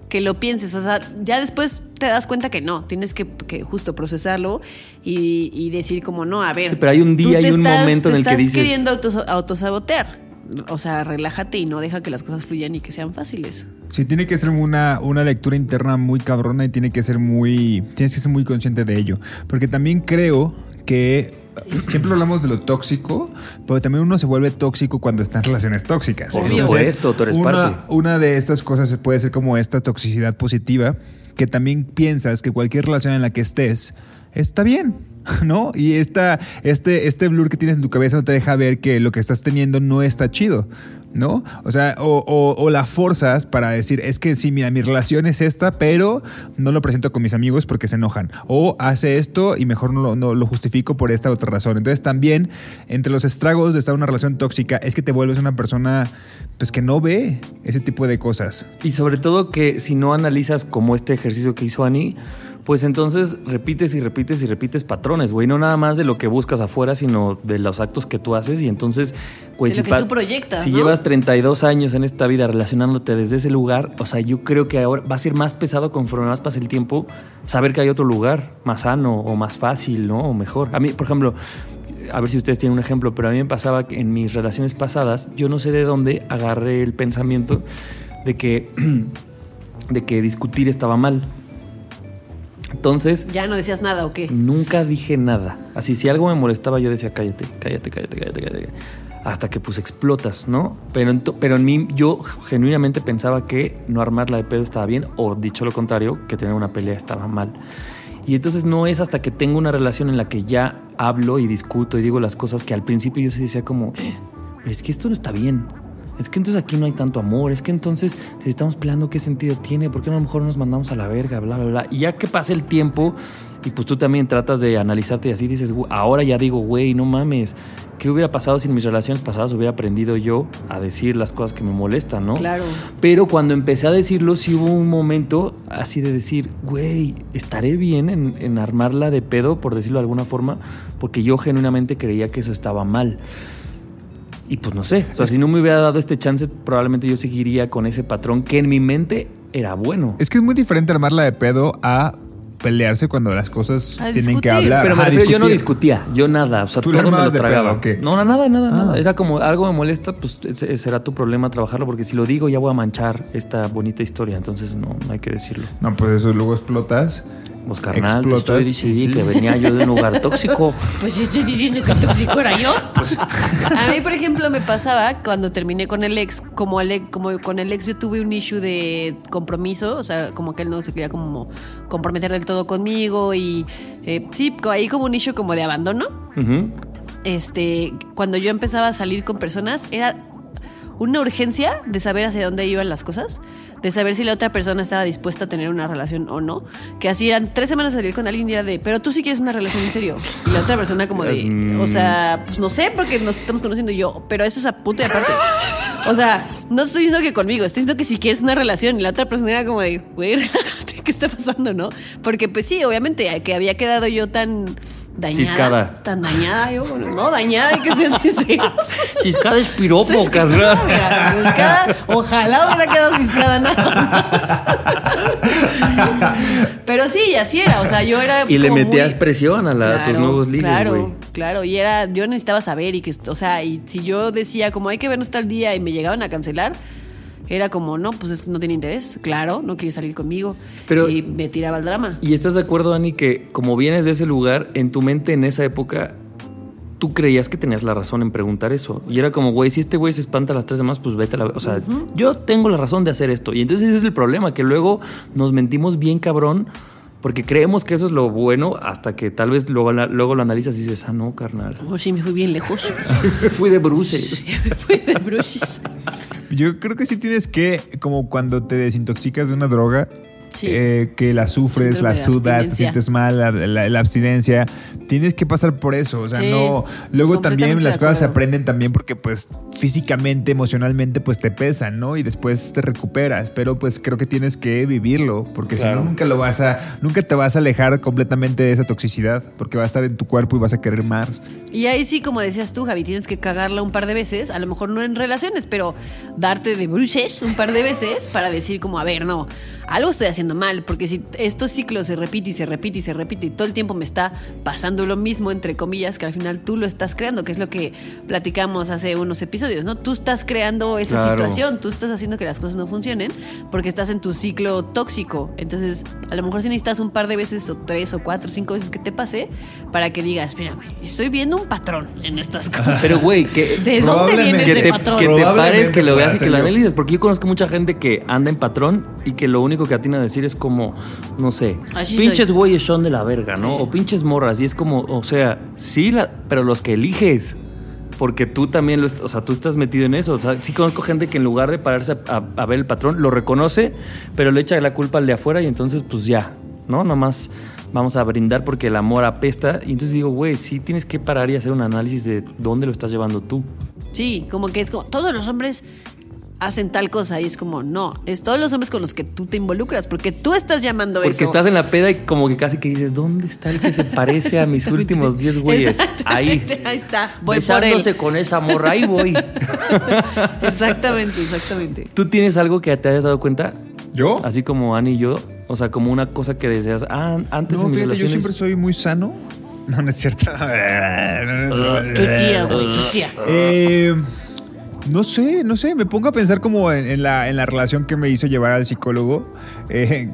que lo pienses. O sea, ya después te das cuenta que no, tienes que, que justo procesarlo y, y decir como no, a ver. Sí, pero hay un día y un momento en el que estás dices- queriendo autos- autosabotear. O sea, relájate y no deja que las cosas fluyan y que sean fáciles. Sí, tiene que ser una, una lectura interna muy cabrona y tiene que ser muy. Tienes que ser muy consciente de ello. Porque también creo que. Siempre hablamos de lo tóxico, pero también uno se vuelve tóxico cuando está en relaciones tóxicas. Por supuesto, tú eres una, parte. Una de estas cosas puede ser como esta toxicidad positiva, que también piensas que cualquier relación en la que estés está bien, ¿no? Y esta, este, este blur que tienes en tu cabeza no te deja ver que lo que estás teniendo no está chido. ¿No? O sea, o, o- o la forzas para decir, es que sí, mira, mi relación es esta, pero no lo presento con mis amigos porque se enojan. O hace esto y mejor no lo, justifico por esta otra razón. Entonces también, entre los estragos de estar en una relación tóxica, es que te vuelves una persona pues que no ve ese tipo de cosas. Y sobre todo que si no analizas como este ejercicio que hizo Ani, pues entonces repites y repites y repites patrones, güey. No nada más de lo que buscas afuera, sino de los actos que tú haces. Y entonces, güey, si que pa- tú proyectas, Si ¿no? llevas 32 años en esta vida relacionándote desde ese lugar, o sea, yo creo que ahora va a ser más pesado conforme más pasa el tiempo saber que hay otro lugar más sano o más fácil, ¿no? O mejor. A mí, por ejemplo, a ver si ustedes tienen un ejemplo, pero a mí me pasaba que en mis relaciones pasadas, yo no sé de dónde agarré el pensamiento de que, de que discutir estaba mal. Entonces, Ya no decías nada o qué. nunca dije nada. Así, si algo me molestaba, yo decía, cállate, cállate, cállate, cállate, cállate. Hasta que pues explotas, ¿no? Pero en, pero en mí, yo genuinamente pensaba que no armarla de pedo estaba bien, o dicho lo contrario, que tener una pelea estaba mal. Y entonces no es hasta que tengo una relación en la que ya hablo y discuto y digo las cosas que al principio yo sí decía como, "Eh, pero es que esto no está bien. Es que entonces aquí no hay tanto amor. Es que entonces, si estamos peleando, ¿qué sentido tiene? ¿Por qué no a lo mejor nos mandamos a la verga? Bla, bla, bla. Y ya que pasa el tiempo y pues tú también tratas de analizarte y así dices, "Gu- ahora ya digo, güey, no mames. ¿Qué hubiera pasado si en mis relaciones pasadas hubiera aprendido yo a decir las cosas que me molestan, no? Claro. Pero cuando empecé a decirlo, sí hubo un momento así de decir, güey, estaré bien en, en armarla de pedo, por decirlo de alguna forma, porque yo genuinamente creía que eso estaba mal. Y pues no sé, o sea, si no me hubiera dado este chance, probablemente yo seguiría con ese patrón que en mi mente era bueno. Es que es muy diferente armarla de pedo a pelearse cuando las cosas A tienen que hablar. Pero me Ajá, refiero, yo no discutía, yo nada, o sea, ¿Tú todo me lo pedo tragaba. o qué? No, no, nada, nada, Ah. nada. Era como algo me molesta, pues ese será tu problema trabajarlo, porque si lo digo ya voy a manchar esta bonita historia, entonces no, no hay que decirlo. No, pues eso luego explotas. Pues carnal, te Explotas, estoy diciendo sí, sí. que venía yo de un lugar tóxico. Pues yo estoy diciendo que tóxico era yo. A mí, por ejemplo, me pasaba cuando terminé con el ex, como, el ex- como con el ex yo tuve un issue de compromiso, o sea, como que él no se quería como comprometer del todo conmigo y eh, sí, ahí como un issue como de abandono. Este, cuando yo empezaba a salir con personas, era una urgencia de saber hacia dónde iban las cosas, de saber si la otra persona estaba dispuesta a tener una relación o no. Que así eran tres semanas salir con alguien y era de, pero tú sí quieres una relación en serio. Y la otra persona como de, o sea, pues no sé, porque nos estamos conociendo yo, pero eso es a punto y aparte. O sea, no estoy diciendo que conmigo, estoy diciendo que si quieres una relación. Y la otra persona era como de, güey, ¿qué está pasando, no? Porque pues sí, obviamente, que había quedado yo tan dañada. Ciscada. Tan dañada, yo, bueno, no, dañada, hay que ser sinceros. Chiscada es piropo, carnal. ciscada, ciscada. Ojalá hubiera quedado ciscada nada más. Pero sí, así era. O sea, yo era. Y le metías muy- presión a, la- a tus nuevos ligues, Claro, claro. Y era, yo necesitaba saber y que, o sea, y si yo decía como hay que vernos tal día y me llegaban a cancelar, era como, no, pues es que no tiene interés. Claro, no quiere salir conmigo. Pero- y me tiraba el drama. ¿Y estás de acuerdo, Ani, que como vienes de ese lugar, en tu mente en esa época, tú creías que tenías la razón en preguntar eso? Y era como, güey, si este güey se espanta a las tres demás, pues vete a la... O sea, yo tengo la razón de hacer esto. Y entonces ese es el problema, que luego nos mentimos bien cabrón porque creemos que eso es lo bueno hasta que tal vez luego, luego lo analizas y dices, ah, no, carnal. Oh, sí, me fui bien lejos. Fui de bruces. me fui de bruces. Yo creo que sí tienes que, como cuando te desintoxicas de una droga, Sí. eh, que la sufres, Síndrome la sudas, te sientes mal, la, la- la abstinencia, tienes que pasar por eso. O sea, Sí, no. Luego también las cosas se aprenden también porque, pues, físicamente, emocionalmente, pues te pesan, ¿no? Y después te recuperas. Pero, pues, creo que tienes que vivirlo, porque si no, nunca lo vas a, nunca te vas a alejar completamente de esa toxicidad, porque va a estar en tu cuerpo y vas a querer más. Y ahí sí, como decías tú, Javi, tienes que cagarla un par de veces, a lo mejor no en relaciones, pero darte de bruces un par de veces para decir como, a ver, no, algo estoy haciendo mal, porque si estos ciclos se repite y se repite y se repite y todo el tiempo me está pasando lo mismo, entre comillas, que al final tú lo estás creando, que es lo que platicamos hace unos episodios, ¿no? Tú estás creando esa Claro. situación, tú estás haciendo que las cosas no funcionen porque estás en tu ciclo tóxico. Entonces, a lo mejor si necesitas un par de veces o tres o cuatro o cinco veces que te pase para que digas, espérame, estoy viendo un patrón en estas cosas. Pero, güey, que... ¿De dónde viene que ese te, patrón? que te pares, que lo veas y que lo analices. Porque yo conozco mucha gente que anda en patrón y que lo único único que atina a decir es como, no sé, Así pinches soy. güeyes son de la verga, ¿no? O pinches morras. Y es como, o sea, sí, la- pero los que eliges. Porque tú también lo, o sea, tú estás metido en eso. O sea, sí conozco gente que en lugar de pararse a, a- a ver el patrón, lo reconoce, pero le echa la culpa al de afuera y entonces, pues ya, ¿no? Nomás vamos a brindar porque el amor apesta. Y entonces digo, güey, sí tienes que parar y hacer un análisis de dónde lo estás llevando tú. Sí, como que es como, todos los hombres hacen tal cosa y es como, no, es todos los hombres con los que tú te involucras, porque tú estás llamando Porque eso. estás en la peda y como que casi que dices, ¿dónde está el que se parece a mis últimos 10 güeyes? Ahí. Ahí está, voy por él. Con esa morra, ahí voy. Exactamente, exactamente. ¿Tú tienes algo que te hayas dado cuenta? ¿Yo? Así como Ani y yo. O sea, como una cosa que deseas. Ah, antes No, en mis fíjate, yo siempre soy muy sano. No, no es cierto. Tu tía, güey, tu tía. Eh, no sé, no sé, me pongo a pensar como en, la, en la relación que me hizo llevar al psicólogo, eh,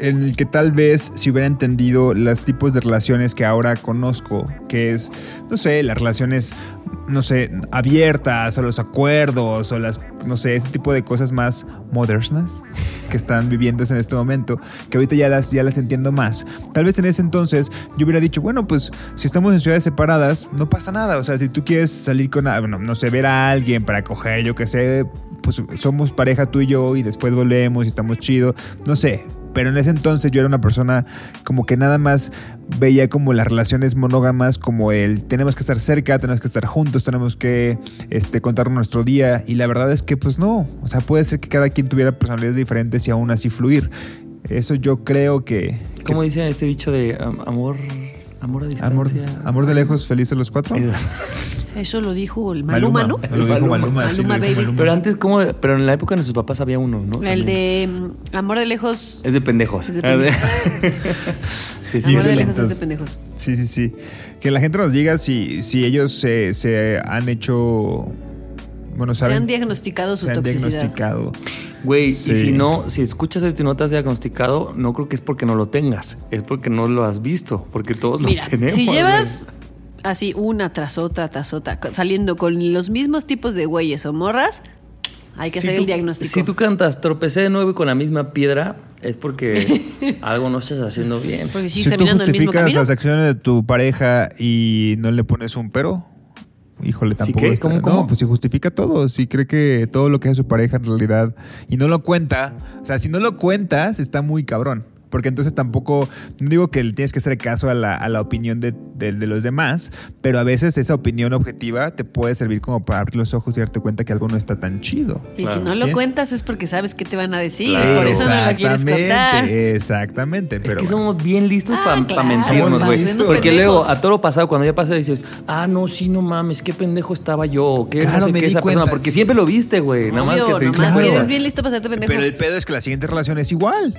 en el que tal vez si hubiera entendido los tipos de relaciones que ahora conozco, que es, no sé, las relaciones, no sé, abiertas o los acuerdos o las, no sé, ese tipo de cosas más modernas que están viviendo en este momento, que ahorita ya las, ya las entiendo más. Tal vez en ese entonces yo hubiera dicho, bueno, pues si estamos en ciudades separadas, no pasa nada. O sea, si tú quieres salir con, bueno, no sé, ver a alguien para coger, yo qué sé, pues somos pareja tú y yo y después volvemos y estamos chido, no sé. Pero en ese entonces yo era una persona como que nada más veía como las relaciones monógamas como el tenemos que estar cerca, tenemos que estar juntos, tenemos que este, contar nuestro día y la verdad es que pues no, o sea, puede ser que cada quien tuviera personalidades diferentes y aún así fluir. Eso yo creo que... ¿Cómo dice ese dicho de am- amor, amor a amor, distancia? amor de lejos, felices los cuatro. Eso lo dijo el Maluma, ¿no? Lo dijo Maluma. Maluma, sí, lo Maluma, dijo baby. Maluma. Pero antes, ¿cómo? Pero en la época de nuestros papás había uno, ¿no? El También. de mm, Amor de Lejos. Es de pendejos. Es de pendejos. sí, sí. Amor de Lejos es de pendejos. Sí, sí, sí. Que la gente nos diga si, si ellos se, se han hecho... Bueno, Se saben... han diagnosticado su se han toxicidad. diagnosticado. Güey, Sí. y si no, si escuchas esto y no te has diagnosticado, no creo que es porque no lo tengas, es porque no lo has visto, porque todos Mira, lo tenemos. si llevas así una tras otra, tras otra, saliendo con los mismos tipos de güeyes o morras, hay que Si hacer tú- el diagnóstico. Si tú cantas tropecé de nuevo y con la misma piedra, es porque algo no estás haciendo bien. Porque Si tú caminando el mismo justificas camino. las acciones de tu pareja y no le pones un pero, híjole, ¿Sí tampoco. está- ¿Cómo, cómo? No, pues si justifica todo, si cree que todo lo que hace su pareja en realidad y no lo cuenta, o sea, si no lo cuentas, está muy cabrón. Porque entonces tampoco, no digo que tienes que hacer caso a la, a la opinión de, de- de los demás, pero a veces esa opinión objetiva te puede servir como para abrir los ojos y darte cuenta que algo no está tan chido. Y si no lo cuentas es porque sabes qué te van a decir. Claro. Por eso no lo quieres contar. Exactamente, Es pero que bueno. somos bien listos Ah, para claro, mentirnos, güey. Porque luego, a todo lo pasado, cuando ya pasa, dices, ah, no, sí, no mames, qué pendejo estaba yo, qué Claro, no sé me qué di esa persona. cuenta, Porque sí. siempre lo viste, güey. Nada más que te nomás que cuenta. eres bien listo para hacerte pendejo. Pero el pedo es que la siguiente relación es igual.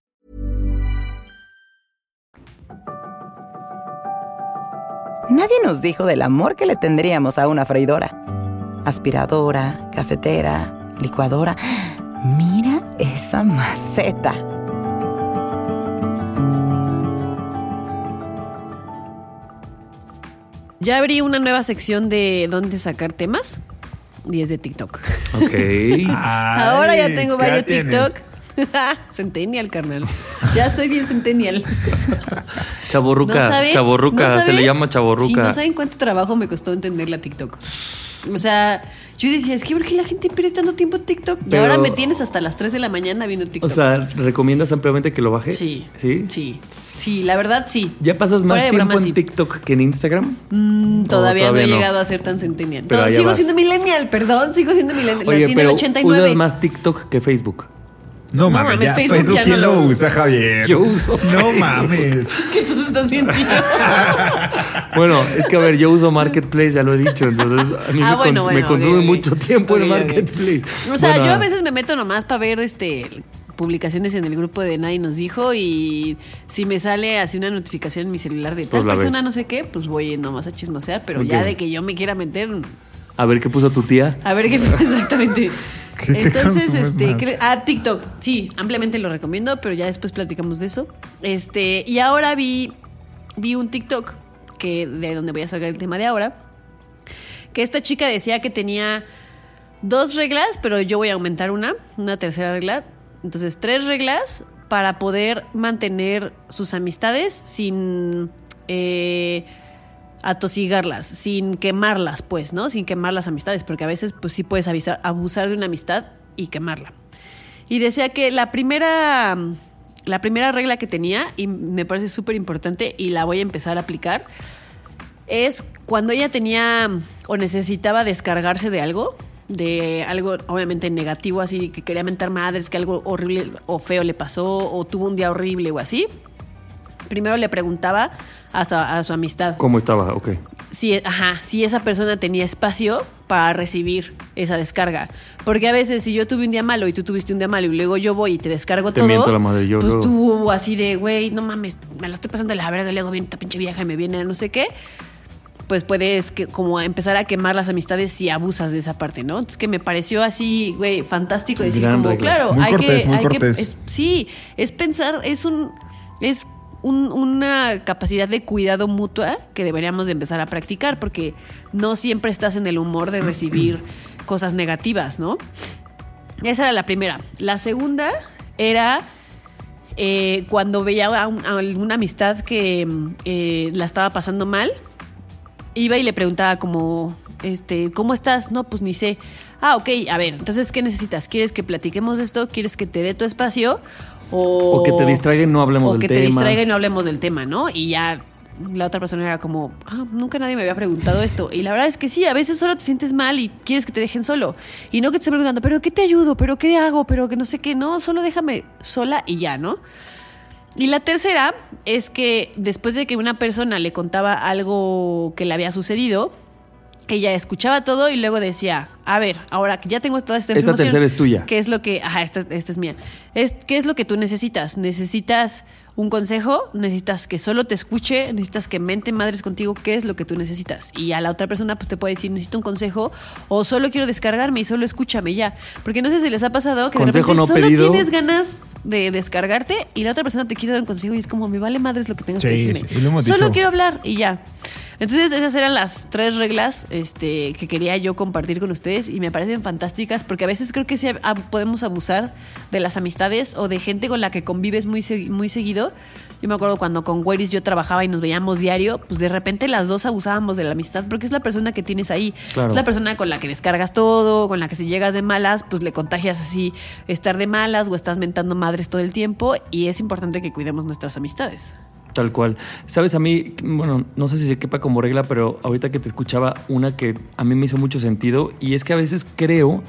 Nadie nos dijo del amor que le tendríamos a una freidora. Aspiradora, cafetera, licuadora. Mira esa maceta. Ya abrí una nueva sección de dónde sacar temas y es de TikTok. Ok. Ahora ya tengo ¿qué varios? TikTok. centennial, carnal. Ya estoy bien centennial. Chaborruca, No saben- chaborruca, no se le llama Sí, chaborruca. no saben cuánto trabajo me costó entender la TikTok. O sea, yo decía, es que ¿por qué la gente pierde tanto tiempo en TikTok? Y ahora me tienes hasta las 3 de la mañana viendo TikTok. o sea, ¿recomiendas ampliamente que lo baje? sí. ¿Sí? Sí. Sí, la verdad sí. ¿Ya pasas más tiempo broma, en sí. TikTok que en Instagram? Mm, todavía, todavía no he no. llegado a ser tan centennial. Pero No, allá sigo vas. siendo millennial, perdón, sigo siendo millennial. Oye, Nací en el pero 89. usas más TikTok que Facebook. No, No mames, ya Facebook Facebook, ya ¿quién no lo usa, Javier? Yo uso No mames. que tú estás bien tío. Bueno, es que a ver, yo uso Marketplace, ya lo he dicho, entonces a mí Ah, me, bueno, cons- bueno, me consume mucho tiempo Ok, en ok. Marketplace. O sea, Bueno, yo a veces me meto nomás para ver este publicaciones en el grupo de Nadie nos dijo y si me sale así una notificación en mi celular de tal Pues persona ves. no sé qué, pues voy nomás a chismosear, pero ya de que yo me quiera meter, A ver qué puso tu tía. a ver qué exactamente. ¿Qué- qué Entonces, este, más? ah, TikTok, sí, ampliamente lo recomiendo, pero ya después platicamos de eso. Este, y ahora vi, vi un TikTok que de donde voy a sacar el tema de ahora, que esta chica decía que tenía dos reglas, pero yo voy a aumentar una, una tercera regla. Entonces, tres reglas para poder mantener sus amistades sin eh, atosigarlas, sin quemarlas, pues, ¿no? Sin quemar las amistades, porque a veces, pues sí puedes abusar de una amistad y quemarla. Y decía que la primera, la primera regla que tenía, y me parece súper importante, y la voy a empezar a aplicar, es cuando ella tenía o necesitaba descargarse de algo, de algo obviamente negativo, así que quería mentar madres, que algo horrible o feo le pasó, o tuvo un día horrible o así. Primero le preguntaba a su, a su amistad ¿Cómo estaba? Ok. si, ajá, si esa persona tenía espacio para recibir esa descarga. Porque a veces si yo tuve un día malo y tú tuviste un día malo y luego yo voy y te descargo Te todo, miento la madre, yo pues luego. tú así de, güey, no mames, me la estoy pasando de la verga y luego viene esta pinche vieja y me viene no sé qué. Pues puedes que, como empezar a quemar las amistades si abusas de esa parte, ¿no? Entonces que me pareció así, güey, fantástico decir Gran como, regla. claro, Muy hay cortés, que, muy hay que- cortés. es- sí, es pensar, es un, es un- una capacidad de cuidado mutua que deberíamos de empezar a practicar porque no siempre estás en el humor de recibir cosas negativas, ¿no? Esa era la primera. La segunda era eh, cuando veía a, un- a alguna amistad que eh, la estaba pasando mal, iba y le preguntaba como, este, ¿cómo estás? No, pues ni sé. Ah, ok, a ver, entonces, ¿qué necesitas? ¿Quieres que platiquemos de esto? ¿Quieres que te dé tu espacio? O, O que te distraiga y no hablemos o del que te tema. distraiga y no hablemos del tema, ¿no? Y ya la otra persona era como, ah, nunca nadie me había preguntado esto. Y la verdad es que sí, a veces solo te sientes mal y quieres que te dejen solo. Y no que te estén preguntando, ¿pero qué te ayudo? ¿pero qué hago? ¿pero que no sé qué? No, solo déjame sola y ya, ¿no? Y la tercera es que después de que una persona le contaba algo que le había sucedido, ella escuchaba todo y luego decía, a ver, ahora que ya tengo toda esta Esta información. tercera es tuya. ¿Qué es lo que, ajá, esta, esta es mía. Es, ¿Qué es lo que tú necesitas? ¿Necesitas un consejo? ¿Necesitas que solo te escuche? ¿Necesitas que mente madres contigo? ¿Qué es lo que tú necesitas? Y a la otra persona pues te puede decir, necesito un consejo o solo quiero descargarme y solo escúchame ya. Porque no sé si les ha pasado que Consejo de repente no solo pedido. tienes ganas de descargarte y la otra persona te quiere dar un consejo y es como, me vale madres lo que tengas que decirme. sí, y lo hemos Solo dicho. quiero hablar y ya. Entonces esas eran las tres reglas este, que quería yo compartir con ustedes y me parecen fantásticas porque a veces creo que sí podemos abusar de las amistades o de gente con la que convives muy, muy seguido. Yo me acuerdo cuando con Weris yo trabajaba y nos veíamos diario, pues de repente las dos abusábamos de la amistad porque es la persona que tienes ahí. Claro. Es la persona con la que descargas todo, con la que si llegas de malas, pues le contagias así estar de malas o estás mentando madres todo el tiempo y es importante que cuidemos nuestras amistades. Tal cual. Sabes, a mí, bueno, no sé si se quepa como regla, pero ahorita que te escuchaba una que a mí me hizo mucho sentido y es que a veces creo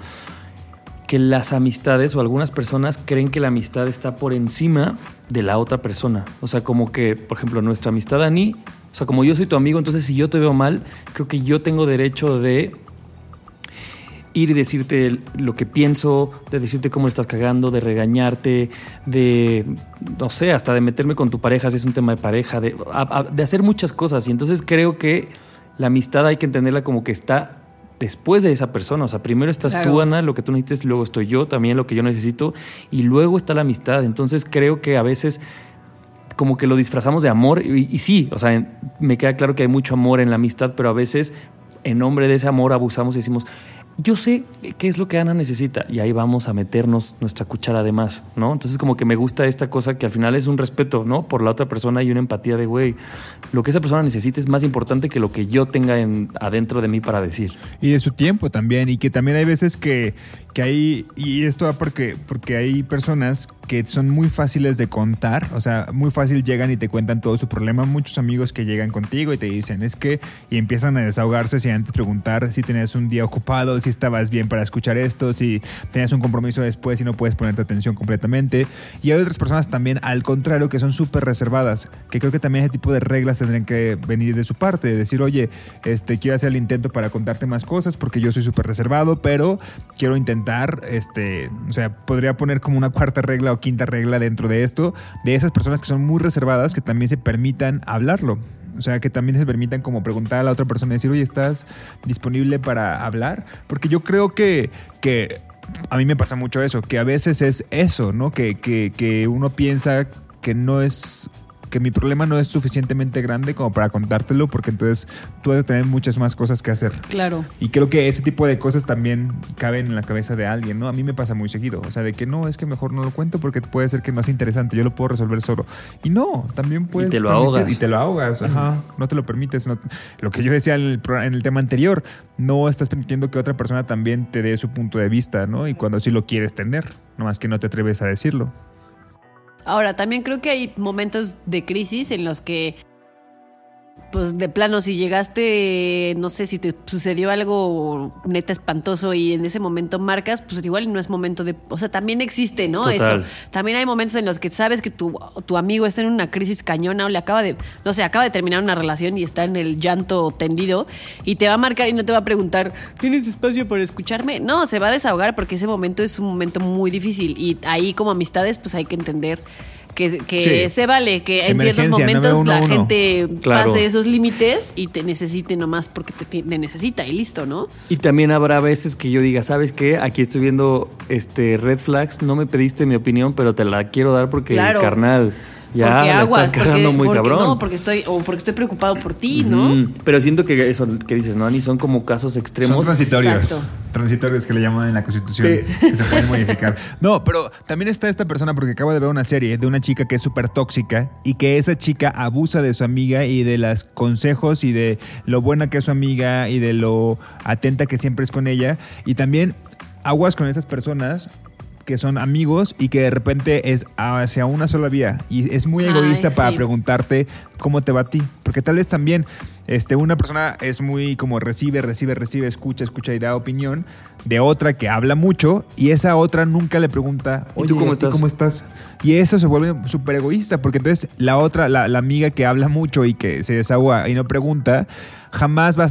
que las amistades o algunas personas creen que la amistad está por encima de la otra persona. O sea, como que, por ejemplo, nuestra amistad, Ani, o sea, como yo soy tu amigo, entonces si yo te veo mal, creo que yo tengo derecho de ir y decirte lo que pienso, de decirte cómo le estás cagando, de regañarte, de, no sé, hasta de meterme con tu pareja si es un tema de pareja, de, a- a- de hacer muchas cosas. Y entonces creo que la amistad hay que entenderla como que está después de esa persona. O sea, primero estás Claro. tú, Ana, lo que tú necesites, luego estoy yo, también lo que yo necesito, y luego está la amistad. Entonces creo que a veces como que lo disfrazamos de amor y, y sí, o sea, me queda claro que hay mucho amor en la amistad, pero a veces en nombre de ese amor abusamos y decimos, yo sé qué es lo que Ana necesita y ahí vamos a meternos nuestra cuchara de más, ¿no? Entonces como que me gusta esta cosa que al final es un respeto, ¿no? Por la otra persona y una empatía de, güey, lo que esa persona necesita es más importante que lo que yo tenga en, adentro de mí para decir. Y de su tiempo también. Y que también hay veces que, que hay. Y esto va porque, porque hay personas que son muy fáciles de contar. O sea, muy fácil llegan y te cuentan todo su problema. Muchos amigos que llegan contigo y te dicen, es que. Y empiezan a desahogarse sin antes preguntar si tenías un día ocupado, si estabas bien para escuchar esto, si tenías un compromiso después y no puedes ponerte atención completamente. Y hay otras personas también, al contrario, que son súper reservadas. Que creo que también ese tipo de reglas tendrían que venir de su parte. De decir, oye, este, quiero hacer el intento para contarte más cosas porque yo soy súper reservado, pero quiero intentar, este, o sea, podría poner como una cuarta regla o quinta regla dentro de esto, de esas personas que son muy reservadas, que también se permitan hablarlo. O sea, que también se permitan como preguntar a la otra persona y decir, oye, ¿estás disponible para hablar? Porque yo creo que, que a mí me pasa mucho eso, que a veces es eso, ¿no? Que, que, que uno piensa que no es que mi problema no es suficientemente grande como para contártelo, porque entonces tú vas a tener muchas más cosas que hacer. Claro. Y creo que ese tipo de cosas también caben en la cabeza de alguien, ¿no? A mí me pasa muy seguido. O sea, de que no, es que mejor no lo cuento porque puede ser que no sea interesante, yo lo puedo resolver solo. Y no, también puedes. te lo permitir- ahogas. Y te lo ahogas, ajá. No te lo permites. no- lo que yo decía en el, pro- en el tema anterior, no estás permitiendo que otra persona también te dé su punto de vista, ¿no? Y cuando sí lo quieres tener, nomás que no te atreves a decirlo. Ahora, también creo que hay momentos de crisis en los que, pues de plano, si llegaste, no sé, si te sucedió algo neta espantoso y en ese momento marcas, pues igual no es momento de... O sea, también existe, ¿no? Total. Eso. También hay momentos en los que sabes que tu, tu amigo está en una crisis cañona o le acaba de, no sé, acaba de terminar una relación y está en el llanto tendido y te va a marcar y no te va a preguntar, ¿tienes espacio para escucharme? No, se va a desahogar porque ese momento es un momento muy difícil y ahí como amistades pues hay que entender que, que Sí. se vale que en ciertos momentos la 911. gente Claro. pase esos límites y te necesite nomás porque te, te necesita y listo, ¿no? Y también habrá veces que yo diga, ¿sabes qué? Aquí estoy viendo este red flags, no me pediste mi opinión, pero te la quiero dar porque, Claro. carnal, ya porque aguas, estás cagando porque, muy porque cabrón. no, porque estoy o porque estoy preocupado por ti, ¿no? Mm, Pero siento que eso que dices, ¿no, Ani? Son como casos extremos. Son transitorios. Exacto. Transitorios que le llaman en la Constitución. Sí. Que se pueden modificar. No, pero también está esta persona porque acabo de ver una serie de una chica que es súper tóxica y que esa chica abusa de su amiga y de los consejos y de lo buena que es su amiga y de lo atenta que siempre es con ella. Y también aguas con esas personas que son amigos y que de repente es hacia una sola vía y es muy Ay, egoísta para sí. preguntarte cómo te va a ti, porque tal vez también este, una persona es muy como recibe, recibe, recibe, escucha, escucha y da opinión de otra que habla mucho y esa otra nunca le pregunta, ¿Y oye, tú cómo ¿a ti estás? ¿cómo estás? Y eso se vuelve súper egoísta porque entonces la otra, la, la amiga que habla mucho y que se desahoga y no pregunta, jamás, va,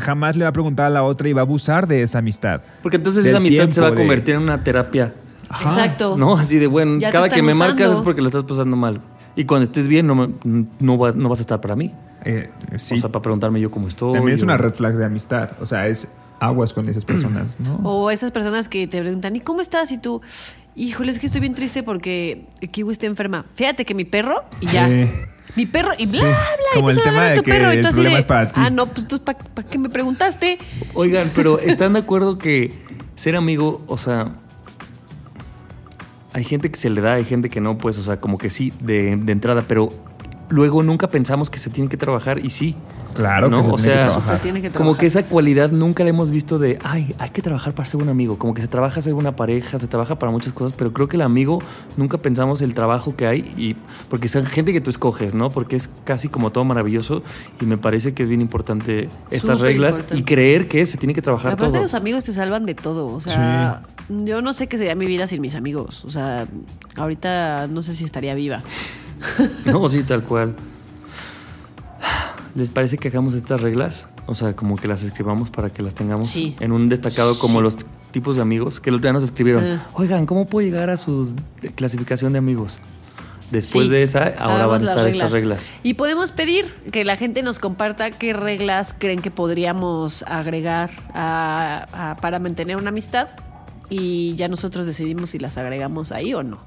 jamás le va a preguntar a la otra y va a abusar de esa amistad. Porque entonces esa amistad se va a de- convertir en una terapia. Ajá. Exacto. ¿No? Así de, bueno, Ya cada que me marcas es porque lo estás pasando mal. Y cuando estés bien, no, me- no, vas, no vas a estar para mí. Eh, sí. O sea, para preguntarme yo cómo estoy. También es una red flag de amistad. O sea, es aguas con esas personas, ¿no? O esas personas que te preguntan, ¿y cómo estás? Y tú, híjole, es que estoy bien triste porque Kiwi está enferma. Fíjate que mi perro, y ya. Sí. Mi perro, y bla, Sí, bla, y como el empiezan a tema hablar de tu que perro. Y el tú así problema es para ti. ah, no, pues tú, ¿para qué me preguntaste? Oigan, pero ¿están de acuerdo que ser amigo, o sea, hay gente que se le da, hay gente que no, pues, o sea, como que sí, de, de entrada, pero luego nunca pensamos que se tiene que trabajar y sí. Claro ¿no? que se o tiene que sea, trabajar. Se tiene que como que esa cualidad nunca la hemos visto de, ay, hay que trabajar para ser un amigo, como que se trabaja ser una pareja, se trabaja para muchas cosas, pero creo que el amigo nunca pensamos el trabajo que hay y porque es gente que tú escoges, ¿no? Porque es casi como todo maravilloso y me parece que es bien importante estas Súper reglas importante. y creer que se tiene que trabajar Aparte, todo. los amigos te salvan de todo. O sea, yo no sé qué sería mi vida sin mis amigos. O sea, ahorita no sé si estaría viva. No, sí, tal cual. ¿Les parece que hagamos estas reglas? O sea, como que las escribamos para que las tengamos Sí. en un destacado como Sí. los tipos de amigos que los ya nos escribieron. Ah. Oigan, ¿cómo puedo llegar a su clasificación de amigos? Después Sí. de esa, ahora Hagamos van a estar estas reglas. Y podemos pedir que la gente nos comparta qué reglas creen que podríamos agregar a- a- para mantener una amistad. Y ya nosotros decidimos si las agregamos ahí o no.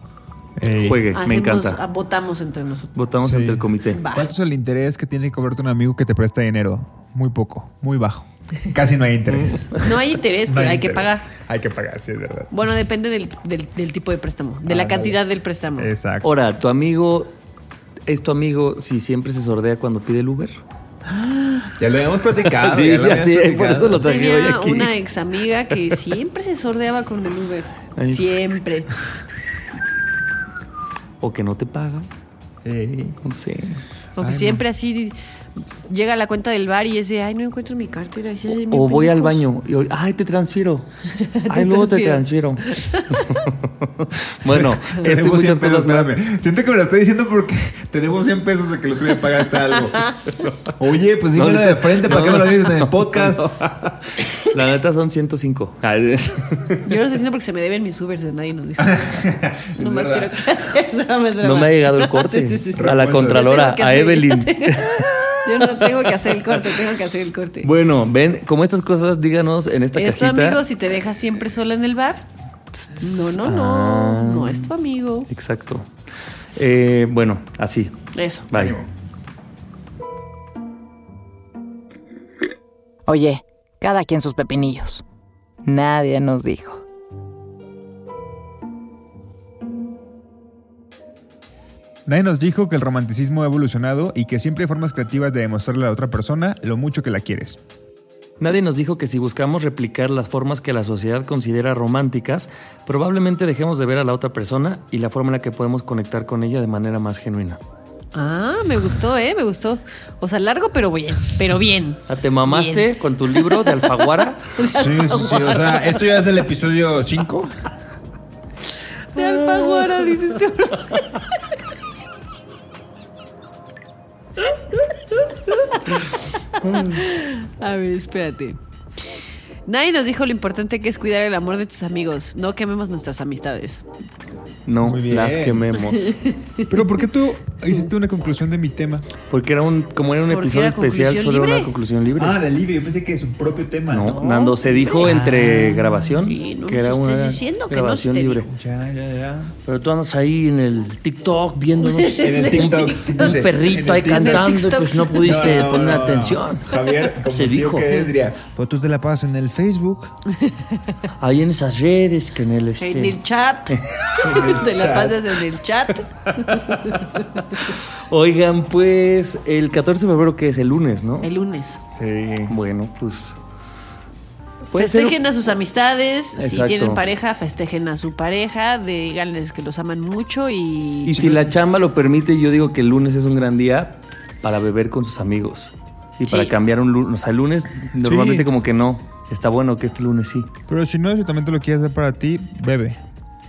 Ey. Juegue, me encanta. ah, Votamos entre nosotros. Votamos Sí. ante el comité. Va. ¿Cuánto es el interés que tiene que cobrarte un amigo que te presta dinero? Muy poco, muy bajo. Casi no hay interés. No hay interés, No pero hay que interés. pagar. Hay que pagar, sí, es verdad. Bueno, depende del, del- del tipo de préstamo, de la cantidad vale. del préstamo. Exacto. Ahora, ¿tu amigo es tu amigo si siempre se sordea cuando pide el Uber? Ya lo habíamos platicado. Sí, ya lo ya habíamos sé, por eso lo traje hoy Tenía aquí. una ex amiga que siempre se sordeaba con el Uber. Ay. Siempre. ¿O que no te paga? Ey. No sé. O que Ay, siempre así llega a la cuenta del bar y dice, ay, no encuentro mi cartera. O voy al pendejo". baño y ay, te transfiero. Ay, luego te transfiero. bueno, Te esto y debo 100 muchas pesos, cosas más. espérame. Siento que me lo estoy diciendo porque te debo 100 pesos de que el otro día pagaste algo. Oye, pues No, dímelo de frente, ¿para qué no, me lo dices en el no, podcast? La neta son 105. Ay, Yo lo estoy diciendo porque se me deben mis Ubers, nadie nos dijo. Nomás quiero que es No me ha llegado el corte. Sí, sí, sí, sí. A la. Contralora, que a Evelyn. Yo no tengo que hacer el corte, tengo que hacer el corte. Bueno, ven, como estas cosas, díganos en esta ¿Es tu cajita. amigo si te deja siempre sola en el bar? No, no, no. Ah. No es tu amigo. Exacto. Eh, bueno, así. Eso. Bye. Oye, cada quien sus pepinillos. Nadie nos dijo. Nadie nos dijo que el romanticismo ha evolucionado y que siempre hay formas creativas de demostrarle a la otra persona lo mucho que la quieres. Nadie nos dijo que si buscamos replicar las formas que la sociedad considera románticas, probablemente dejemos de ver a la otra persona y la forma en la que podemos conectar con ella de manera más genuina. Ah, me gustó, ¿eh? Me gustó. O sea, largo, pero bien. Pero bien. Ah, ¿Te mamaste Bien. con tu libro de Alfaguara? Sí, sí, sí. O sea, esto ya es el episodio 5. De Alfaguara, dices tú. A ver, espérate. Nadie nos dijo lo importante que es cuidar el amor de tus amigos. No quememos nuestras amistades. No, Muy bien. las quememos. Pero ¿por qué tú hiciste una conclusión de mi tema? Porque era un, como era un Porque episodio era especial, solo era libre. una conclusión libre. Ah, del libro. Yo pensé que es su propio tema. no, Nando, se dijo entre grabación Sí, no que era una diciendo que no grabación se te libre. Ya, ya, ya. Pero tú andas ahí en el TikTok viéndonos En el TikTok. un perrito ahí cantando y pues no pudiste No, no, poner no, no. atención. Javier, como se dijo. que es, diría, pues tú te la pasas en el Facebook. Ahí en esas redes que en el este. En el chat. Te la pasas en el chat. Oigan, pues el 14 de febrero que es el lunes, ¿no? El lunes. Sí. Bueno, pues ser Festejen a sus amistades. Si tienen pareja, festejen a su pareja. Díganles que los aman mucho y. y si la chamba lo permite, yo digo que el lunes es un gran día para beber con sus amigos y Sí. para cambiar un lunes, o sea, el lunes normalmente como que no. Está bueno que este lunes sí. Pero si no, si también te lo quieres dar para ti, bebe.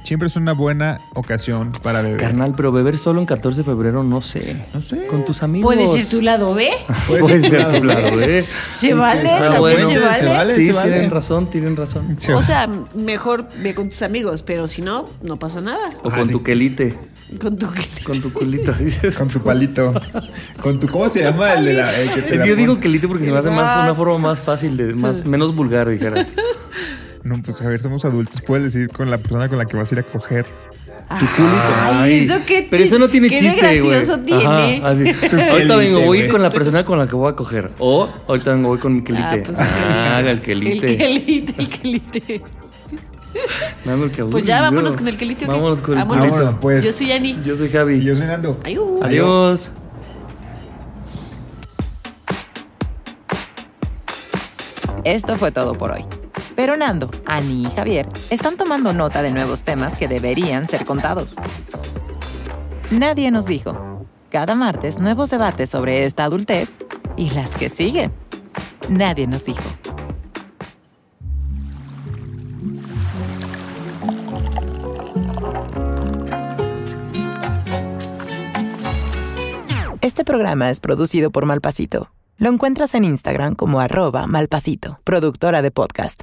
Siempre es una buena ocasión para beber. Carnal, pero beber solo en 14 de febrero, no sé. No sé. Con tus amigos. Puedes ir tu lado B. Puede ser tu lado, ¿eh? Se vale, también bueno. se vale. Se vale, Sí, se vale. tienen razón, tienen razón. O sea, mejor ve con tus amigos, pero si no, no pasa nada. O Ah, con sí. tu quelite, Con tu con tu culito, dices. Con tu palito. Con tu, ¿cómo se llama? El de la, el que te Es la que yo digo quelite porque se me hace más una forma más fácil, de, más, menos vulgar, dijeras. No, pues a ver, somos adultos. Puedes decir con la persona con la que vas a ir a coger. Tu culito. Ay, ¿eso qué Pero eso no tiene qué chiste, güey. gracioso tiene? Ajá, así. Tu ahorita quelite, vengo, voy con la persona con la que voy a coger. O ahorita vengo, voy con mi quelite. Ah, pues, Ah, el El quelite. quelite, el quelite. El que Pues ya vámonos con el quelite. ¿o qué? Vámonos con el. Vámonos, pues. Yo soy Ani. Yo soy Javi. Y yo soy Nando. Ayú. Adiós. Esto fue todo por hoy. Pero Nando, Ani y Javier están tomando nota de nuevos temas que deberían ser contados. Nadie nos dijo. Cada martes nuevos debates sobre esta adultez y las que siguen. Nadie nos dijo. Este programa es producido por Malpasito. Lo encuentras en Instagram como arroba malpasito, productora de podcast.